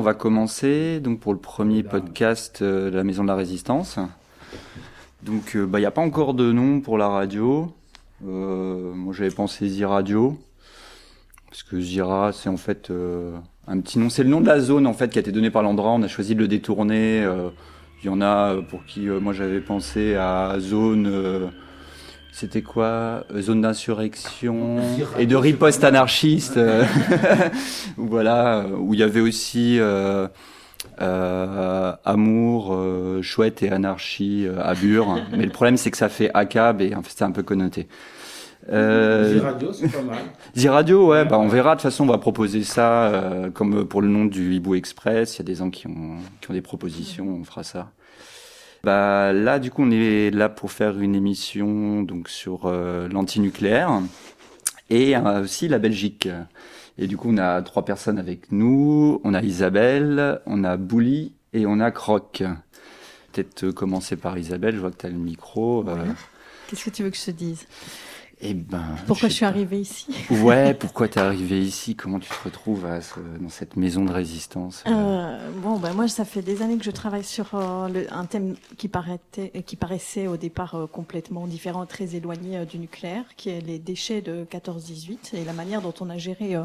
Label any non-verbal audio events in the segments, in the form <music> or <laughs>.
On va commencer donc pour le premier podcast de la Maison de la Résistance. Donc il n'y a pas encore de nom pour la radio. moi j'avais pensé Z-Radio. Parce que Zira, c'est en fait un petit nom. C'est le nom de la zone en fait qui a été donné par l'endroit. On a choisi de le détourner. Il y en a pour qui moi j'avais pensé à zone c'était quoi euh, Zone d'insurrection et de riposte anarchiste. Euh, <laughs> voilà, euh, où il y avait aussi euh, amour, chouette et anarchie à Bure. <laughs> Mais le problème, c'est que ça fait ACAB et en fait, c'est un peu connoté. Euh, Ziradio, c'est pas mal. Ziradio, ouais, bah on verra. De toute façon, on va proposer ça comme pour le nom du Hibou Express. Il y a des gens qui ont, qui ont des propositions, on fera ça. Bah là, du coup, on est là pour faire une émission donc sur euh, l'antinucléaire et euh, aussi la Belgique. Et du coup, on a trois personnes avec nous. On a Isabelle, on a Bouli et on a Croc. Peut-être euh, commencer par Isabelle. Je vois que tu as le micro. Qu'est-ce que tu veux que je te dise? Eh ben, pourquoi je, suis arrivée ici Ouais, <laughs> pourquoi tu es arrivée ici? Comment tu te retrouves dans cette maison de résistance? Euh, Bon, ben moi, ça fait des années que je travaille sur euh, un thème qui, paraissait, qui paraissait au départ euh, complètement différent, très éloigné du nucléaire, qui est les déchets de 14-18 et la manière dont on a géré,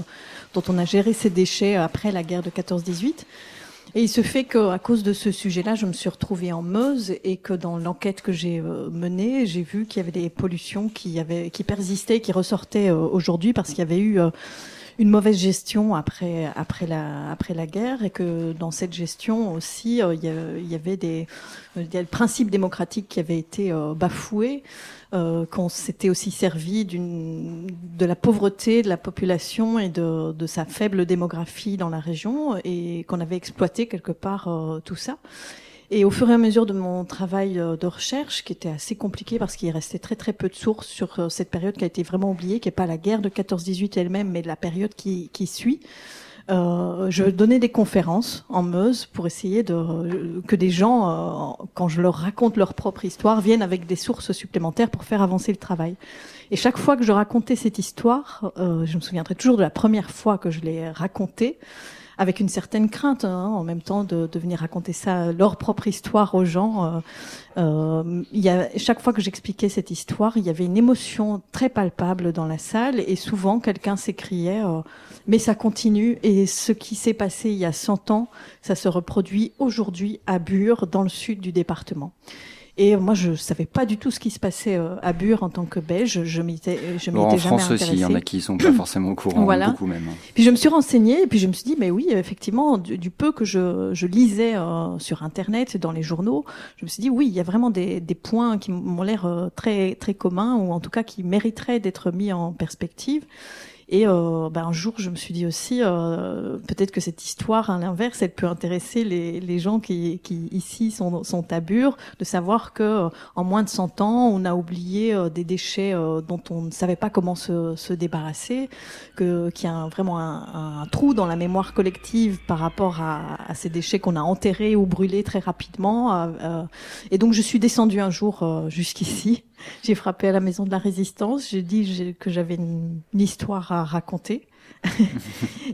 dont on a géré ces déchets après la guerre de 14-18. Et il se fait qu'à cause de ce sujet-là, je me suis retrouvée en Meuse et que dans l'enquête que j'ai euh, menée, j'ai vu qu'il y avait des pollutions qui, avaient, qui persistaient, qui ressortaient euh, aujourd'hui parce qu'il y avait eu euh, une mauvaise gestion après après la après la guerre et que dans cette gestion aussi il y avait des il y a qui avait été bafoué euh, qu'on s'était aussi servi de la pauvreté de la population et de, de, sa faible démographie dans la région et qu'on avait exploité quelque part euh, tout ça. Et au fur et à mesure de mon travail euh, de recherche, qui était assez compliqué parce qu'il restait très très peu de sources sur euh, cette période qui a été vraiment oubliée, qui n'est pas la guerre de 14-18 elle-même, mais la période qui, qui suit, euh, je donnais des conférences en Meuse pour essayer de que des gens, euh, quand je leur raconte leur propre histoire, viennent avec des sources supplémentaires pour faire avancer le travail. Et chaque fois que je racontais cette histoire, euh, je me souviendrai toujours de la première fois que je l'ai racontée, avec une certaine crainte hein, en même temps de, de, venir raconter ça leur propre histoire aux gens. Euh, il y a, chaque fois que j'expliquais cette histoire, il y avait une émotion très palpable dans la salle et souvent quelqu'un s'écriait mais ça continue et ce qui s'est passé il y a 100 ans, ça se reproduit aujourd'hui à Bure dans le sud du département. Et moi, je savais pas du tout ce qui se passait euh, à Bure en tant que Belge. Je m'étais, je m'étais en jamais France aussi, il y en a qui sont pas <clears throat> forcément au courant, voilà. beaucoup même. Hein. Puis je me suis renseignée et puis je me suis dit, mais oui, effectivement, du, peu que je, je lisais euh, sur Internet, dans les journaux, je me suis dit, oui, il y a vraiment des, des points qui m'ont l'air euh, très très communs ou en tout cas qui mériteraient d'être mis en perspective. Et euh, ben, un jour, je me suis dit aussi, euh, peut-être que cette histoire, à l'inverse, elle peut intéresser les, les gens qui, qui ici sont, sont à Bure, de savoir que euh, en moins de 100 ans, on a oublié euh, des déchets euh, dont on ne savait pas comment se, se débarrasser, que qu'il y a vraiment un, un, trou dans la mémoire collective par rapport à, à ces déchets qu'on a enterrés ou brûlés très rapidement. et donc, je suis descendue un jour jusqu'ici j'ai frappé à la maison de la résistance. J'ai dit que j'avais une, histoire à raconter. <laughs>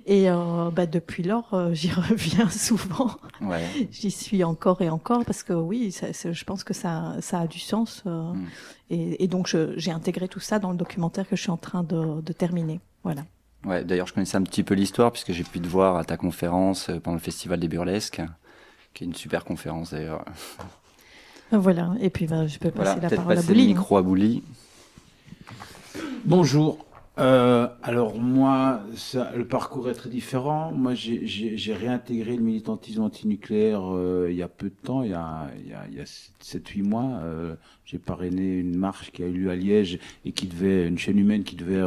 et euh, bah, depuis lors, euh, j'y <laughs> reviens souvent. Ouais. J'y suis encore et encore parce que oui, ça, je pense que ça, ça a du sens. Euh, mm. et, et, donc, j'ai intégré tout ça dans le documentaire que je suis en train de, de terminer. Voilà. Ouais, d'ailleurs, je connaissais un petit peu l'histoire puisque j'ai pu te voir à ta conférence pendant le Festival des Burlesques, qui est une super conférence d'ailleurs. Ah, voilà, et puis bah, je peux passer la parole à Bouli. le micro à Bouli. Bonjour. Euh, alors moi, ça, le parcours est très différent. Moi, j'ai réintégré le militantisme antinucléaire euh, il y a peu de temps, il y a, il y a, il y a 7-8 mois. Euh, j'ai parrainé une marche qui a eu lieu à Liège et qui devait, une chaîne humaine qui devait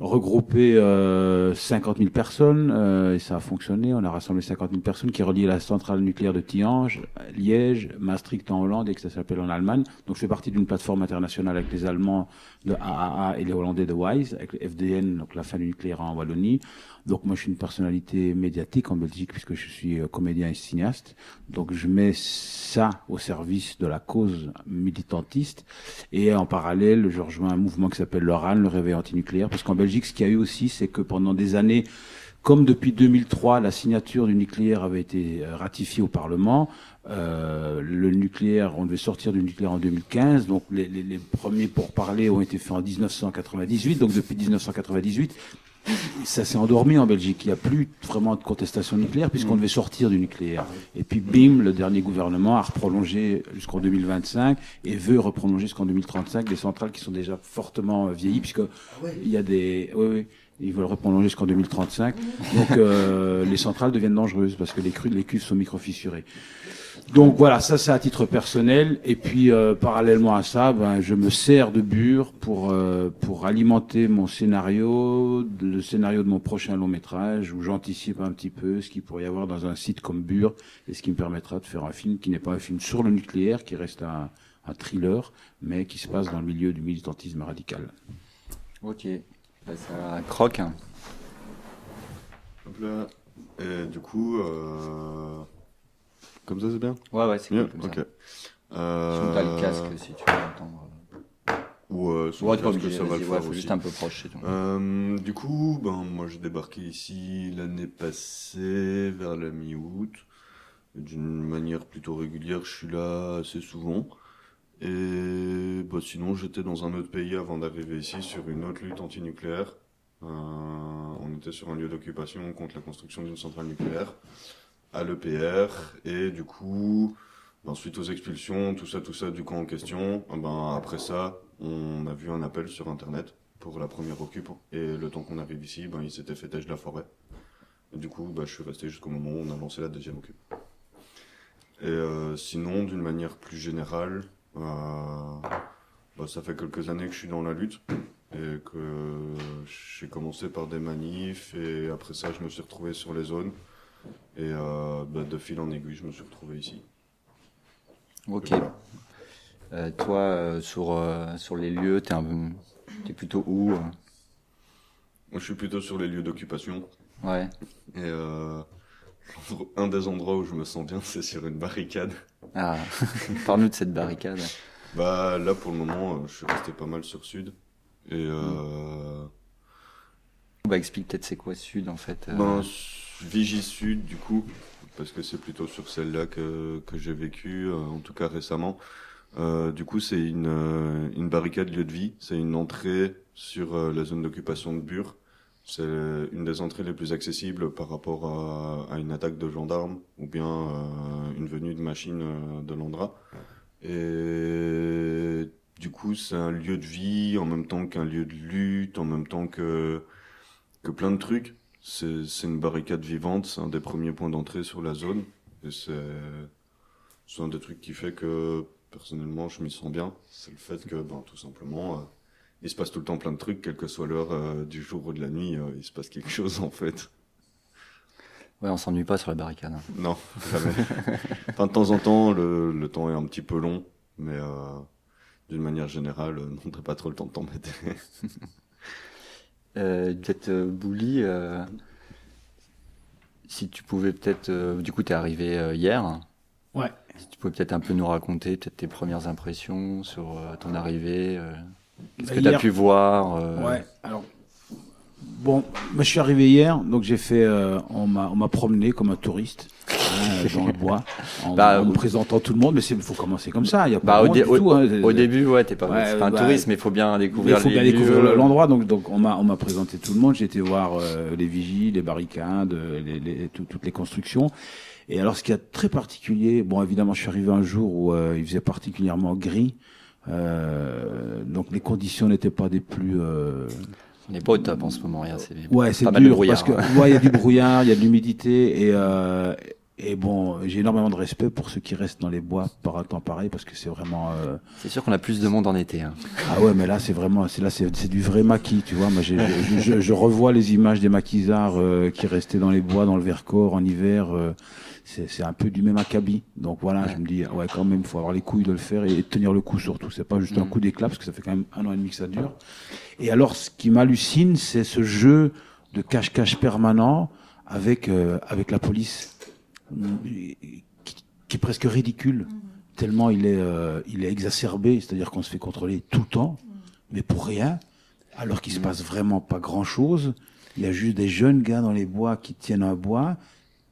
regrouper euh, 50 000 personnes euh, et ça a fonctionné. On a rassemblé 50 000 personnes qui relient la centrale nucléaire de Tihange, Liège, Maastricht en Hollande et que ça s'appelle en Allemagne. Donc je fais partie d'une plateforme internationale avec les Allemands de AAA et les Hollandais de WISE, avec le FDN, donc la fin du nucléaire en Wallonie. Donc moi je suis une personnalité médiatique en Belgique puisque je suis euh, comédien et cinéaste. Donc je mets ça au service de la cause militantiste et en parallèle je rejoins un mouvement qui s'appelle le RAN, le réveil antinucléaire, parce qu'en Belgique ce qu'il y a eu aussi c'est que pendant des années Comme depuis 2003, la signature du nucléaire avait été euh, ratifiée au Parlement, euh, le nucléaire, on devait sortir du nucléaire en 2015, donc les, les, les premiers pourparlers ont été faits en 1998, donc depuis 1998, ça s'est endormi en Belgique. Il n'y a plus vraiment de contestation nucléaire puisqu'on devait sortir du nucléaire. Et puis, bim, le dernier gouvernement a reprolongé jusqu'en 2025 et veut reprolonger jusqu'en 2035 des centrales qui sont déjà fortement vieillies puisque il y a des, oui, oui, ils veulent reprolonger jusqu'en 2035. Donc, euh, <laughs> les centrales deviennent dangereuses parce que les crues, les cuves sont microfissurées. Donc voilà, ça c'est à titre personnel. Et puis euh, parallèlement à ça, ben, je me sers de Bure pour euh, pour alimenter mon scénario, le scénario de mon prochain long métrage, où j'anticipe un petit peu ce qu'il pourrait y avoir dans un site comme Bure, et ce qui me permettra de faire un film qui n'est pas un film sur le nucléaire, qui reste un, un thriller, mais qui se passe dans le milieu du militantisme radical. Ok, ça croque. Hop là. Et du coup, euh... comme ça c'est bien Ouais, ouais, c'est Bien, cool comme ok. ça. Euh... Sinon, le casque si tu veux entendre. Ou euh, Ouais, casque, obligé, ça va le ouais, faire faut aussi. juste un peu proche, tout. Euh, du coup, ben moi j'ai débarqué ici l'année passée, vers la mi-août. D'une manière plutôt régulière, je suis là assez souvent. Et bah, sinon, j'étais dans un autre pays avant d'arriver ici sur une autre lutte antinucléaire. Euh, on était sur un lieu d'occupation contre la construction d'une centrale nucléaire à l'EPR. Et du coup, ben, suite aux expulsions, tout ça, tout ça du camp en question, eh ben, après ça, on a vu un appel sur Internet pour la première occupe. Et le temps qu'on arrive ici, ben, il s'était fait têche de la forêt. Et du coup, ben, je suis resté jusqu'au moment où on a lancé la deuxième occupe. Et euh, sinon, d'une manière plus générale, bah, ça fait quelques années que je suis dans la lutte et que j'ai commencé par des manifs et après ça, je me suis retrouvé sur les zones. Et euh, bah, de fil en aiguille, je me suis retrouvé ici. Ok. Euh, toi, euh, sur, euh, sur les lieux, t'es, un... t'es plutôt où euh? Moi, je suis plutôt sur les lieux d'occupation. Ouais. Et euh, <laughs> un des endroits où je me sens bien, c'est sur une barricade. Ah, <laughs> parle-nous de cette barricade. Bah là, pour le moment, euh, je suis resté pas mal sur Sud. Et euh, Bah, explique peut-être c'est quoi Sud en fait. euh. Ben, Vigie Sud, du coup, parce que c'est plutôt sur celle-là que, que j'ai vécu, euh, en tout cas récemment. Euh, du coup, c'est une, une barricade lieu de vie. C'est une entrée sur la zone d'occupation de Bure. C'est une des entrées les plus accessibles par rapport à, une attaque de gendarmes ou bien euh, une venue de machine euh, de l'Andra. Et du coup, c'est un lieu de vie en même temps qu'un lieu de lutte, en même temps que, plein de trucs. C'est une barricade vivante, c'est un des premiers points d'entrée sur la zone. Et c'est c'est un des trucs qui fait que, personnellement, je m'y sens bien. C'est le fait que, ben, tout simplement, euh, il se passe tout le temps plein de trucs, quelle que soit l'heure euh, du jour ou de la nuit, euh, il se passe quelque chose, en fait. Ouais, on s'ennuie pas sur la barricade. hein. Non, jamais. enfin, de temps en temps, le, le temps est un petit peu long, mais euh, d'une manière générale, euh, non, t'as pas trop le temps de t'embêter. <laughs> Euh, peut-être euh, Bouli, euh, si tu pouvais peut-être, euh, du coup t'es arrivé euh, hier. Ouais. Si tu pouvais peut-être un peu nous raconter peut-être tes premières impressions sur euh, ton arrivée. Bah, que tu as pu voir euh, Ouais, alors. Bon, moi je suis arrivé hier, donc j'ai fait. euh, on m'a on m'a promené comme un touriste hein, dans le bois, <laughs> en, Bah, en me au- présentant tout le monde, mais il faut commencer comme ça. Il y a Bah, pas au, honte dé- au- tout, hein. au début, ouais, t'es pas, Ouais, c'est pas un bah, touriste, mais il faut bien Il découvrir faut bien lieux. découvrir l'endroit, donc, donc on m'a on m'a présenté tout le monde. J'ai été voir euh, les vigies, les barricades, euh, les, les- tout- toutes les constructions. Et alors, ce qui est très particulier, bon, évidemment, je suis arrivé un jour où euh, il faisait particulièrement gris, euh, donc les conditions n'étaient pas des plus. euh, On n'est pas au top en ce moment, rien. C'est Ouais, c'est dur parce que ouais, il y a du <laughs> brouillard, il y a de l'humidité et euh, et bon, j'ai énormément de respect pour ceux qui restent dans les bois par un temps pareil parce que c'est vraiment euh, C'est sûr qu'on a plus de monde en été. hein. ah ouais, mais là c'est vraiment c'est là c'est du vrai maquis, tu vois. Moi, je, je, je revois les images des maquisards euh, qui restaient dans les bois, dans le Vercors en hiver. euh, c'est un peu du même acabit. Donc voilà, je me dis ouais quand même, faut avoir les couilles de le faire et, et tenir le coup surtout. C'est pas juste un Mm. coup d'éclat parce que ça fait quand même un an et demi que ça dure. Et alors, ce qui m'hallucine, c'est ce jeu de cache-cache permanent avec euh, avec la police, qui, qui est presque ridicule, tellement il est euh, il est exacerbé, c'est-à-dire qu'on se fait contrôler tout le temps, mais pour rien, alors qu'il se passe vraiment pas grand-chose. Il y a juste des jeunes gars dans les bois qui tiennent un bois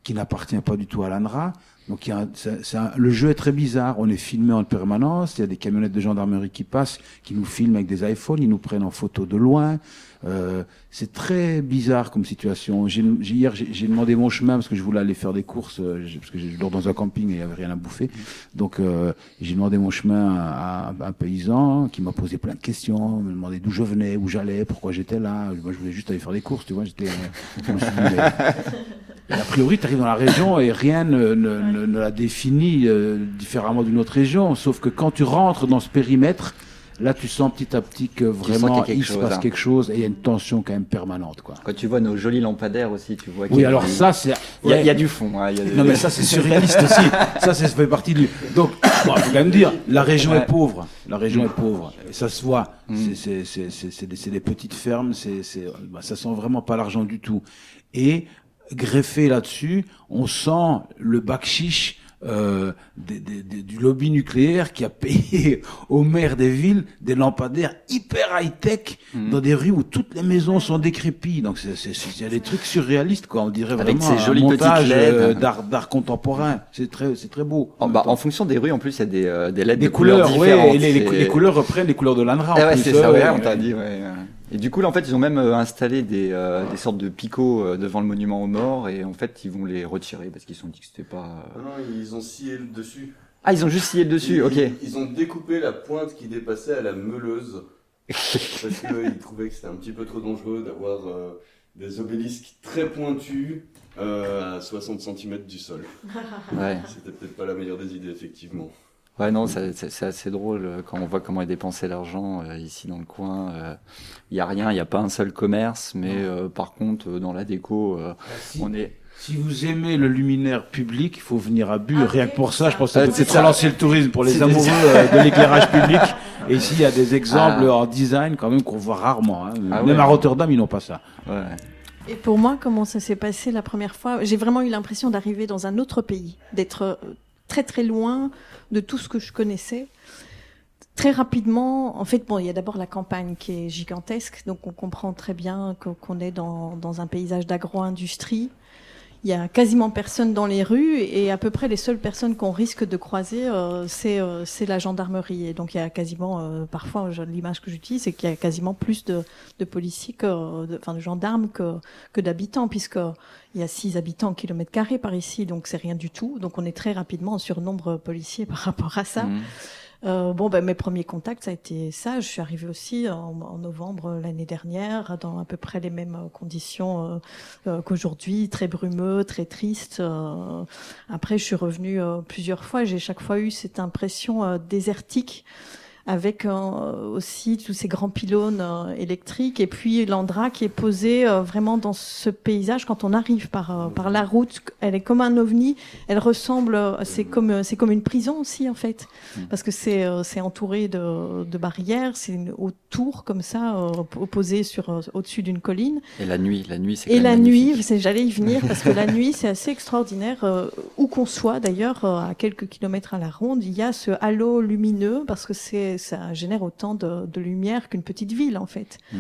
qui n'appartient pas du tout à l'ANRA. Donc il y a un- c'est un- le jeu est très bizarre. On est filmé en permanence. Il y a des camionnettes de gendarmerie qui passent, qui nous filment avec des iPhones. Ils nous prennent en photo de loin. Euh, c'est très bizarre comme situation. J'ai, hier, j'ai, demandé mon chemin parce que je voulais aller faire des courses, euh, parce que je dors dans un camping et il n'y avait rien à bouffer. Donc euh, j'ai demandé mon chemin à, à un paysan qui m'a posé plein de questions, me demandé d'où je venais, où j'allais, pourquoi j'étais là. Moi, je voulais juste aller faire des courses, tu vois. J'étais, euh, et a priori, tu arrives dans la région et rien ne, ne, ne- ne la définit euh, différemment d'une autre région. Sauf que quand tu rentres dans ce périmètre, là, tu sens petit à petit que vraiment quelque il se chose, passe hein. quelque chose et il y a une tension quand même permanente. Quoi. Quand tu vois nos jolis lampadaires aussi, tu vois Oui, alors ça, c'est. il y, a- ouais. il y a du fond. hein, y a des- Non, mais ça, c'est surréaliste aussi. Ça, ça fait partie du. Donc, <coughs> bon, faut quand même dire, la région Ouais. est pauvre. La région est pauvre. Et ça se voit. Mm. C'est- C'est c'est- c'est- c'est des, c'est des petites fermes. C'est c'est bah, ça sent vraiment pas l'argent du tout. Et greffé là-dessus, on sent le bac chiche. Euh, des- des- des- du lobby nucléaire qui a payé <laughs> aux maires des villes des lampadaires hyper high-tech Mm. dans des rues où toutes les maisons sont décrépies. Donc c'est des trucs surréalistes quoi. On dirait Avec vraiment ces un jolies montage euh, d'art contemporain. C'est très c'est très beau. En, bah, en fonction des rues, en plus, il y a des, euh, des LED des de couleurs, couleurs, ouais, et les, les, C'est- les couleurs reprennent les couleurs de l'ANRA. Ah en ouais, c'est ça, ouais, on t'a dit, ouais. Et du coup, là, en fait, ils ont même euh, installé des, euh, des sortes de picots euh, devant le monument aux morts, et en fait, ils vont les retirer parce qu'ils se sont dit que c'était pas. Ah non, ils ont scié le dessus. Ah, ils ont juste scié le dessus, Ils- ok. Ils, ils ont découpé la pointe qui dépassait à la meuleuse. <laughs> parce qu'ils trouvaient que c'était un petit peu trop dangereux d'avoir euh, des obélisques très pointus euh, à 60 cm du sol. Ouais. C'était peut-être pas la meilleure des idées, effectivement. Ouais, non, c'est c'est assez drôle euh, quand on voit comment est dépensé l'argent euh, ici dans le coin. Il y a rien, il n'y a pas un seul commerce, mais euh, par contre, euh, dans la déco, euh, Si, on est. si vous aimez le luminaire public, il faut venir à Bure. Ah, Rien que pour ça, je pense que Ouais, ça peut c'est relancer le tourisme pour les amoureux des- euh, <laughs> de l'éclairage public. Et ici, il y a des exemples Ah. en design quand même qu'on voit rarement. hein. Ah Même ouais. à Rotterdam, ils n'ont pas ça. Ouais. Et pour moi, comment ça s'est passé la première fois? J'ai vraiment eu l'impression d'arriver dans un autre pays, d'être euh, très très loin de tout ce que je connaissais. Très rapidement, en fait, bon, il y a d'abord la campagne qui est gigantesque, donc on comprend très bien qu'on est dans un paysage d'agro-industrie. Il y a quasiment personne dans les rues et à peu près les seules personnes qu'on risque de croiser, euh, c'est euh, c'est la gendarmerie. Et donc il y a quasiment, euh, parfois, l'image que j'utilise, c'est qu'il y a quasiment plus de, policiers, que, enfin de gendarmes que, d'habitants, puisque il y a 6 habitants au kilomètre carré par ici, donc c'est rien du tout. Donc on est très rapidement en surnombre policier <laughs> par rapport à ça. Mhm. Euh, bon, ben, mes premiers contacts, ça a été ça. Je suis arrivée aussi en, novembre l'année dernière, dans à peu près les mêmes euh, conditions euh, euh, qu'aujourd'hui, très brumeux, très triste. euh. Après, je suis revenue euh, plusieurs fois. J'ai chaque fois eu cette impression euh, désertique avec euh, aussi tous ces grands pylônes euh, électriques et puis l'Andra qui est posée euh, vraiment dans ce paysage quand on arrive par euh, par la route elle est comme un ovni elle ressemble c'est comme c'est comme une prison aussi en fait parce que c'est euh, c'est entouré de, de barrières c'est une haute tour comme ça euh, posée sur euh, au-dessus d'une colline Et la nuit, la nuit, c'est et la nuit, magnifique. c'est- j'allais y venir parce que la <laughs> nuit, c'est assez extraordinaire. euh, où qu'on soit, d'ailleurs, euh, à quelques kilomètres à la ronde, il y a ce halo lumineux parce que c'est ça génère autant de, de lumière qu'une petite ville, en fait. Mm.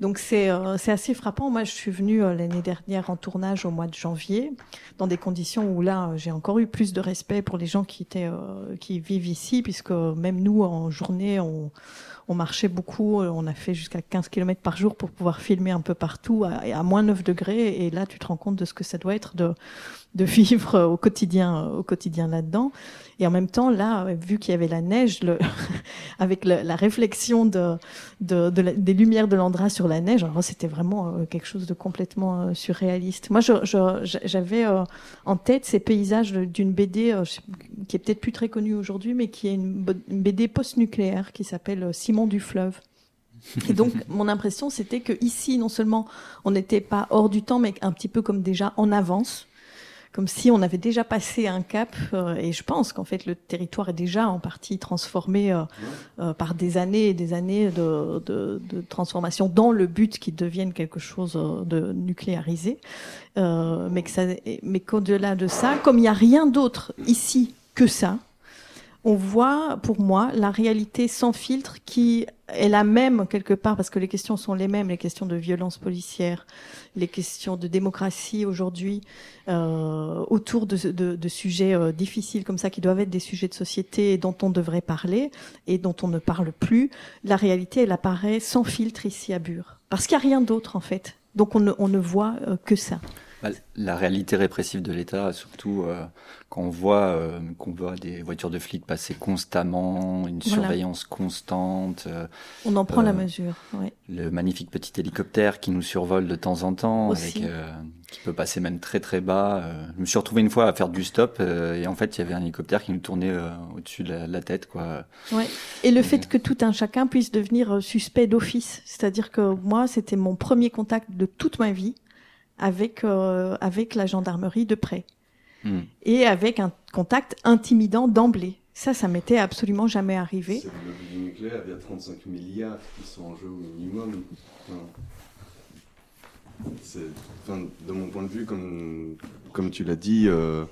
Donc c'est euh, c'est assez frappant. Moi, je suis venue euh, l'année dernière en tournage au mois de janvier, dans des conditions où là, j'ai encore eu plus de respect pour les gens qui étaient euh, qui vivent ici, puisque même nous, en journée, on on marchait beaucoup, on a fait jusqu'à 15 km par jour pour pouvoir filmer un peu partout à, à moins 9 degrés. Et là, tu te rends compte de ce que ça doit être de, de <laughs> vivre au quotidien, au quotidien là-dedans. Et en même temps, là, vu qu'il y avait la neige, le, <laughs> avec le- la réflexion de, de, de la- des lumières de l'Andra sur la neige, alors c'était vraiment euh, quelque chose de complètement euh, surréaliste. Moi, j'avais euh, en tête ces paysages d'une BD qui est peut-être plus très connue aujourd'hui, mais qui est une, une BD post-nucléaire qui s'appelle Simon du fleuve. Et donc, <laughs> mon impression, c'était que ici, non seulement on n'était pas hors du temps, mais un petit peu comme déjà en avance, comme si on avait déjà passé un cap. euh, et je pense qu'en fait, le territoire est déjà en partie transformé euh, euh, par des années et des années de, de, de transformation dans le but qu'il devienne quelque chose euh, de nucléarisé. Euh, mais que ça, mais qu'au-delà de ça, comme il n'y a rien d'autre ici que ça, on voit, pour moi, la réalité sans filtre qui est la même quelque part, parce que les questions sont les mêmes, les questions de violence policière, les questions de démocratie aujourd'hui, euh, autour de, sujets euh, difficiles comme ça, qui doivent être des sujets de société dont on devrait parler et dont on ne parle plus. La réalité, elle apparaît sans filtre ici à Bure. Parce qu'il n'y a rien d'autre, en fait. Donc on ne, on ne voit euh, que ça. Bah, la réalité répressive de l'État, surtout euh, quand on voit euh, qu'on voit des voitures de flics passer constamment, une Voilà. surveillance constante, euh, On en prend la mesure. Ouais. le magnifique petit hélicoptère qui nous survole de temps en temps, avec, qui peut passer même très très bas. je me suis retrouvé une fois à faire du stop et en fait il y avait un hélicoptère qui nous tournait au-dessus de la, tête, quoi. Ouais. Et le fait que tout un chacun puisse devenir suspect d'office, c'est-à-dire que moi, c'était mon premier contact de toute ma vie avec euh, avec la gendarmerie de près Hmm. et avec un contact intimidant d'emblée. Ça, ça m'était absolument jamais arrivé. C'est du nucléaire, il y a 35 milliards qui sont en jeu au minimum. Enfin, c'est- enfin, de mon point de vue, comme, comme tu l'as dit, euh,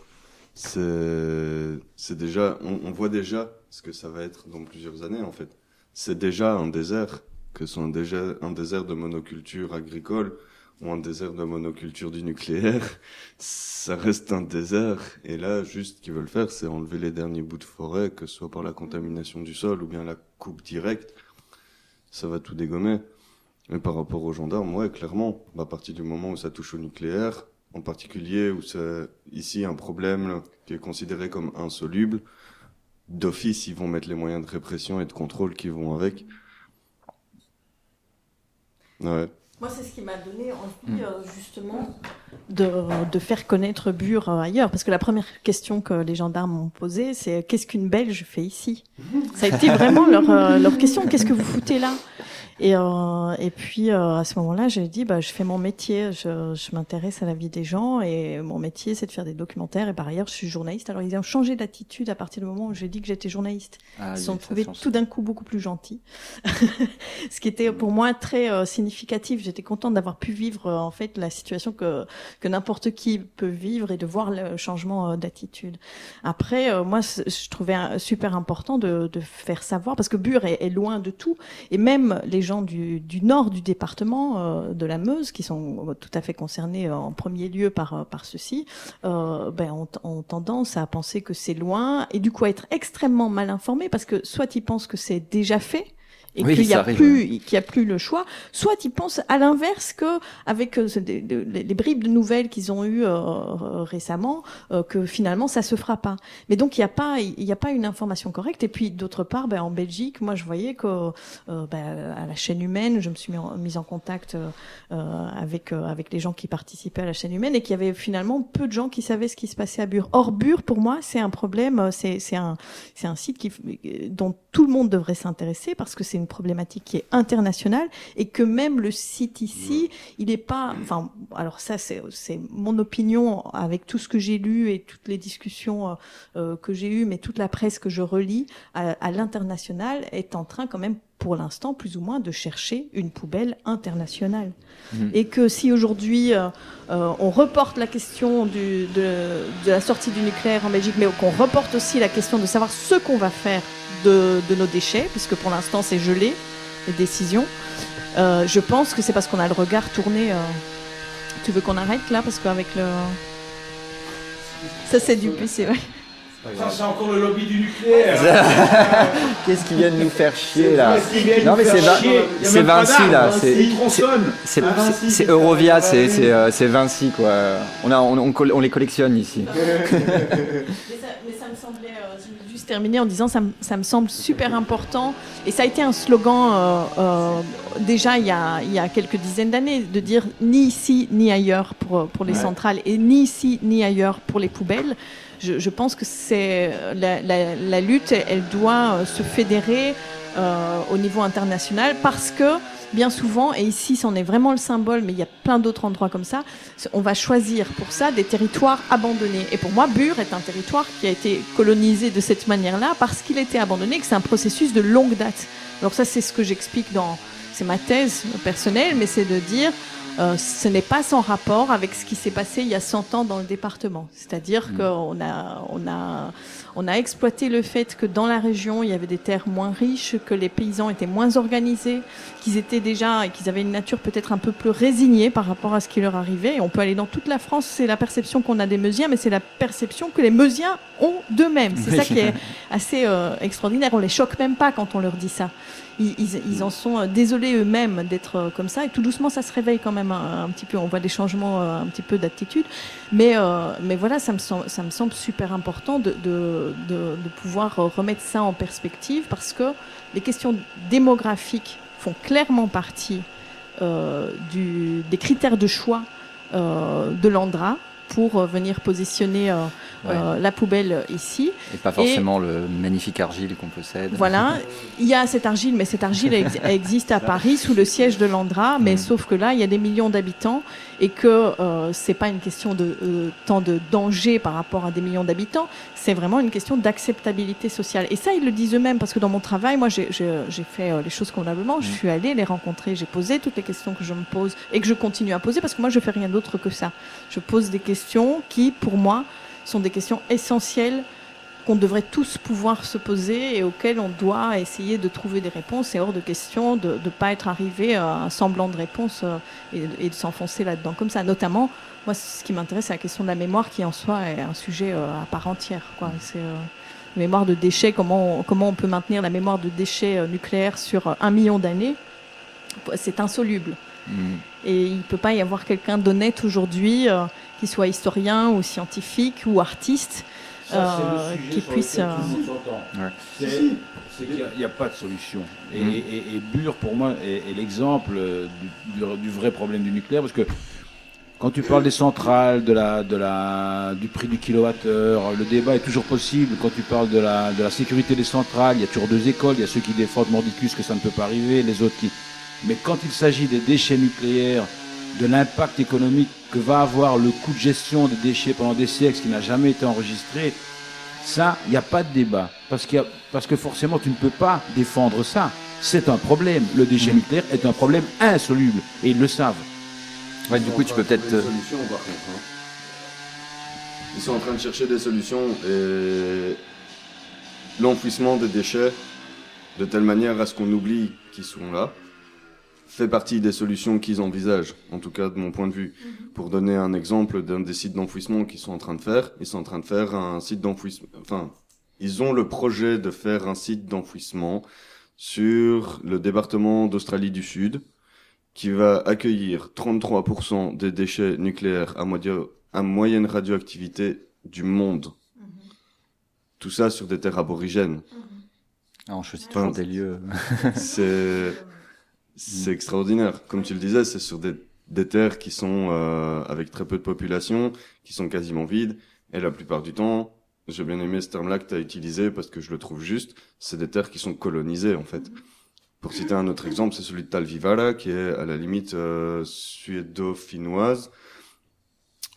c'est c'est déjà, on, on voit déjà ce que ça va être dans plusieurs années en fait. C'est déjà un désert, que ce soit déjà un désert de monoculture agricole ou un désert de monoculture du nucléaire. Ça reste un désert. Et là, juste ce qu'ils veulent faire, c'est enlever les derniers bouts de forêt, que ce soit par la contamination du sol ou bien la coupe directe. Ça va tout dégommer. Mais par rapport aux gendarmes, ouais, clairement, bah, à partir du moment où ça touche au nucléaire, en particulier où c'est ici un problème qui est considéré comme insoluble, d'office, ils vont mettre les moyens de répression et de contrôle qui vont avec. Ouais. Moi, c'est ce qui m'a donné envie, euh, justement, de, de faire connaître Bure euh, ailleurs. Parce que la première question que les gendarmes m'ont posée, c'est qu'est-ce qu'une Belge fait ici? Ça a été vraiment leur, euh, leur question. Qu'est-ce que vous foutez là? Et, euh, et puis, euh, à ce moment-là, j'ai dit, bah, je fais mon métier. Je, je m'intéresse à la vie des gens. Et mon métier, c'est de faire des documentaires. Et par ailleurs, je suis journaliste. Alors, ils ont changé d'attitude à partir du moment où j'ai dit que j'étais journaliste. Ah, Ils se sont trouvés tout d'un coup beaucoup plus gentils. <laughs> Ce qui était pour moi très euh, significatif. J'étais contente d'avoir pu vivre euh, en fait la situation que que n'importe qui peut vivre et de voir le changement euh, d'attitude. Après, euh, moi, je trouvais super important de, de faire savoir parce que Bure est, est loin de tout et même les gens du, du nord du département euh, de la Meuse qui sont euh, tout à fait concernés euh, en premier lieu par par ceci, ben ont, ont tendance à penser que c'est loin et du coup à être extrêmement mal informés parce que soit ils pensent que c'est déjà fait et Oui, qu'il y ça a plus y a plus le choix. Soit ils pensent à l'inverse que avec euh, des- les, bribes de nouvelles qu'ils ont eues euh, récemment euh, que finalement ça se fera pas. Mais donc il n'y a pas il a pas une information correcte. Et puis d'autre part ben, en Belgique moi je voyais que ben, à la chaîne humaine je me suis mis en, mise en contact avec avec les gens qui participaient à la chaîne humaine et qu'il y avait finalement peu de gens qui savaient ce qui se passait à Bure. Or Bure pour moi c'est un problème c'est c'est un c'est un site qui dont tout le monde devrait s'intéresser parce que c'est une problématique qui est internationale et que même le site ici, il n'est pas. Enfin, alors ça, c'est c'est mon opinion avec tout ce que j'ai lu et toutes les discussions euh, euh, que j'ai eues, mais toute la presse que je relis à, à l'international est en train quand même pour l'instant plus ou moins de chercher une poubelle internationale Mhm. et que si aujourd'hui euh, euh, on reporte la question du, de, de la sortie du nucléaire en Belgique, mais qu'on reporte aussi la question de savoir ce qu'on va faire de, de nos déchets, puisque pour l'instant c'est gelé, les décisions, euh, je pense que c'est parce qu'on a le regard tourné. euh, Tu veux qu'on arrête là? Parce qu'avec le. Ça c'est du PC, ouais. Ça, c'est encore le lobby du nucléaire. <laughs> Qu'est-ce qu'ils viennent nous faire chier là Non mais c'est Vinci là, hein, c'est Eurovia, ça. c'est c'est euh, c'est Vinci quoi. On a on, on, coll- on les collectionne ici. <laughs> Mais ça, mais ça me semblait, euh, je vais juste terminer en disant, ça me, ça me semble super important, et ça a été un slogan euh, euh, déjà il y, a, il y a quelques dizaines d'années, de dire ni ici ni ailleurs pour, pour les Ouais. centrales, et ni ici ni ailleurs pour les poubelles. Je, je pense que c'est la, la, la lutte, elle doit euh, se fédérer euh, au niveau international parce que bien souvent, et ici c'en est vraiment le symbole, mais il y a plein d'autres endroits comme ça, on va choisir pour ça des territoires abandonnés. Et pour moi, Bure est un territoire qui a été colonisé de cette manière-là parce qu'il était abandonné, que c'est un processus de longue date. Alors ça, c'est ce que j'explique dans, c'est ma thèse personnelle, mais c'est de dire, euh, ce n'est pas sans rapport avec ce qui s'est passé il y a 100 ans dans le département. C'est-à-dire mmh. qu'on a, on a, on a exploité le fait que dans la région, il y avait des terres moins riches, que les paysans étaient moins organisés, qu'ils étaient déjà et qu'ils avaient une nature peut-être un peu plus résignée par rapport à ce qui leur arrivait. Et on peut aller dans toute la France, c'est la perception qu'on a des Meusiens, mais c'est la perception que les Meusiens ont d'eux-mêmes. C'est ça qui est assez euh, extraordinaire. On les choque même pas quand on leur dit ça ils, en sont euh, désolés eux-mêmes d'être euh, comme ça. Et tout doucement, ça se réveille quand même un, petit peu. On voit des changements euh, un petit peu d'attitude. Mais, mais voilà, ça me, semble, ça me semble super important de, de, de, pouvoir remettre ça en perspective parce que les questions démographiques font clairement partie du, des critères de choix de l'ANDRA pour euh, venir positionner euh, euh, la poubelle ici. Et pas forcément le magnifique argile qu'on possède. Voilà, <laughs> il y a cette argile, mais cette argile existe à Paris sous le siège de l'Andra, mais mm. sauf que là, il y a des millions d'habitants et que euh, c'est pas une question de euh, tant de danger par rapport à des millions d'habitants, c'est vraiment une question d'acceptabilité sociale. Et ça, ils le disent eux-mêmes parce que dans mon travail, moi, j'ai fait euh, les choses convenablement. Je suis allée les rencontrer, j'ai posé toutes les questions que je me pose et que je continue à poser parce que moi, je fais rien d'autre que ça. Je pose des questions qui, pour moi, sont des questions essentielles qu'on devrait tous pouvoir se poser et auxquelles on doit essayer de trouver des réponses. C'est hors de question de ne pas être arrivé à un semblant de réponse euh, et, de s'enfoncer là-dedans comme ça. Notamment, moi, ce qui m'intéresse, c'est la question de la mémoire qui en soi est un sujet euh, à part entière. Quoi. C'est euh, la mémoire de déchets, comment on, comment on peut maintenir la mémoire de déchets nucléaires sur un million d'années? C'est insoluble. Mm. Et il ne peut pas y avoir quelqu'un d'honnête aujourd'hui, qui soit historien ou scientifique ou artiste, euh, qui puisse. Euh, c'est qu'il n'y a, pas de solution. Et, mm. et, Bure, pour moi, est, l'exemple du, vrai problème du nucléaire, parce que quand tu parles des centrales, de la, de la, du prix du kilowattheure, le débat est toujours possible. Quand tu parles de la, de la sécurité des centrales, il y a toujours deux écoles. Il y a ceux qui défendent mordicus que ça ne peut pas arriver, les autres qui. Mais quand il s'agit des déchets nucléaires, de l'impact économique que va avoir le coût de gestion des déchets pendant des siècles qui n'a jamais été enregistré, ça, il n'y a pas de débat. Parce, qu'il parce que forcément, tu ne peux pas défendre ça. C'est un problème. Le déchet mmh. nucléaire est un problème insoluble. Et ils le savent. Ouais, du coup, tu peux peut-être. Hein. Ils sont en train de chercher des solutions et l'enfouissement des déchets de telle manière à ce qu'on oublie qu'ils sont là fait partie des solutions qu'ils envisagent, en tout cas de mon point de vue. Mhm. Pour donner un exemple d'un des sites d'enfouissement qu'ils sont en train de faire, ils sont en train de faire un site d'enfouissement, enfin, ils ont le projet de faire un site d'enfouissement sur le département d'Australie du Sud, qui va accueillir 33% des déchets nucléaires à, à moyenne radioactivité du monde. Mhm. Tout ça sur des terres aborigènes. Mhm. Ah, on choisit toujours des lieux. c'est <laughs> c'est extraordinaire. Comme tu le disais, c'est sur des, des, terres qui sont euh, avec très peu de population, qui sont quasiment vides. Et la plupart du temps, j'ai bien aimé ce terme-là que tu as utilisé parce que je le trouve juste, c'est des terres qui sont colonisées en fait. Pour citer un autre exemple, c'est celui de Talvivala, qui est à la limite euh, suédo-finnoise,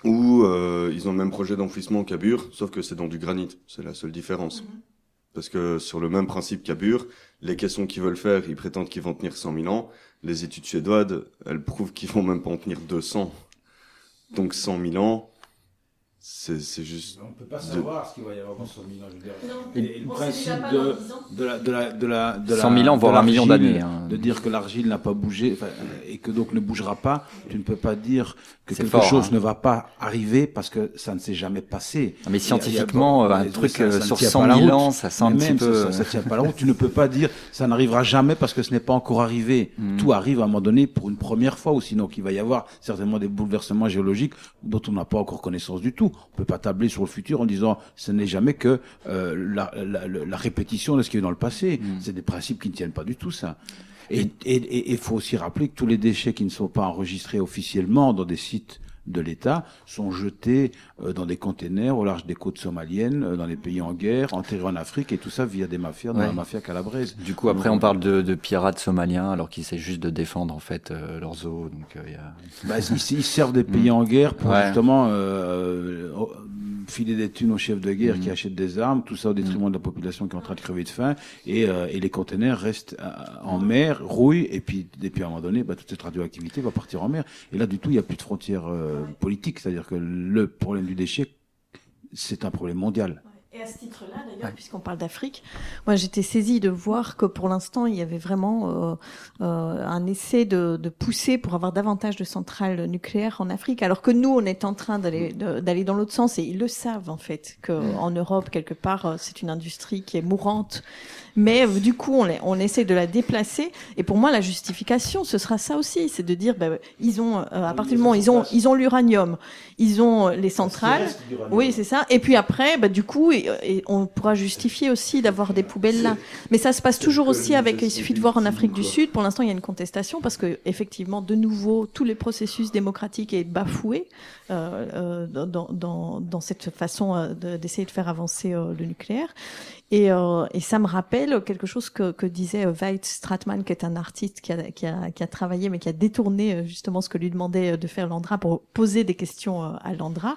où euh, ils ont le même projet d'enfouissement qu'à Bure, sauf que c'est dans du granit. C'est la seule différence. Mhm. Parce que sur le même principe qu'à Bure, les caissons qu'ils veulent faire, ils prétendent qu'ils vont tenir 100 000 ans. Les études suédoises, elles prouvent qu'ils vont même pas en tenir 200. Donc 100 000 ans, c'est juste. On ne peut pas savoir ce qu'il va y avoir dans 100 000 ans. Je veux dire. Et, le principe de, de, la, de, la, de, la, de 100 000 ans, voire un million d'années. Hein. De dire que l'argile n'a pas bougé et que donc ne bougera pas, tu ne peux pas dire que quelque chose hein. ne va pas arriver parce que ça ne s'est jamais passé. Mais scientifiquement, un truc euh, sur 100 000 ans, ça sent un petit peu. Ça, ne tient pas la route. tu ne peux pas dire ça n'arrivera jamais parce que ce n'est pas encore arrivé. Hmm. Tout arrive à un moment donné pour une première fois ou sinon qu'il va y avoir certainement des bouleversements géologiques dont on n'a pas encore connaissance du tout. On peut pas tabler sur le futur en disant ce n'est jamais que euh, la, la, la, répétition de ce qui est dans le passé. Mm. C'est des principes qui ne tiennent pas du tout ça. Et il et, et, faut aussi rappeler que tous les déchets qui ne sont pas enregistrés officiellement dans des sites de l'État sont jetés euh, dans des containers au large des côtes somaliennes, euh, dans les pays en guerre, enterrés en Afrique, et tout ça via des mafias, dans la mafia calabraise. Du coup, après, on parle de, de pirates somaliens, alors qu'ils essaient juste de défendre en fait euh, leurs eaux. Donc, y a... bah, ils, servent des pays mm. en guerre pour justement filer des thunes aux chefs de guerre qui Mhm. achètent des armes, tout ça au détriment de la population qui est en train de crever de faim, et, euh, et les conteneurs restent euh, en mer, rouillent, et puis, et puis à un moment donné, bah, toute cette radioactivité va partir en mer. Et là, du tout, il n'y a plus de frontières euh, politiques, c'est-à-dire que le problème du déchet, c'est un problème mondial. Et à ce titre-là, d'ailleurs, puisqu'on parle d'Afrique, moi j'étais saisie de voir que pour l'instant, il y avait vraiment euh, euh, un essai de, de pousser pour avoir davantage de centrales nucléaires en Afrique, alors que nous, on est en train d'aller de- d'aller dans l'autre sens, et ils le savent en fait, qu'en Europe, quelque part, euh, c'est une industrie qui est mourante. Mais euh, du coup, on, on essaie de la déplacer. Et pour moi, la justification, ce sera ça aussi, c'est de dire, ben, ils ont, euh, à partir du moment où ils ont, ils ont l'uranium, ils ont euh, les centrales. Oui, c'est ça. Et puis après, bah, du coup, et, et on pourra justifier aussi d'avoir des poubelles là. Mais ça se passe toujours aussi avec. Il suffit de voir en Afrique du Sud. Pour l'instant, il y a une contestation parce que effectivement, de nouveau, tous les processus démocratiques est bafoué euh, euh, dans, dans, dans cette façon euh, de- d'essayer de faire avancer euh, le nucléaire. Et, euh, et ça me rappelle quelque chose que, que disait Veit Stratman, qui est un artiste qui a, qui, a, qui a travaillé, mais qui a détourné justement ce que lui demandait de faire Landra pour poser des questions à Landra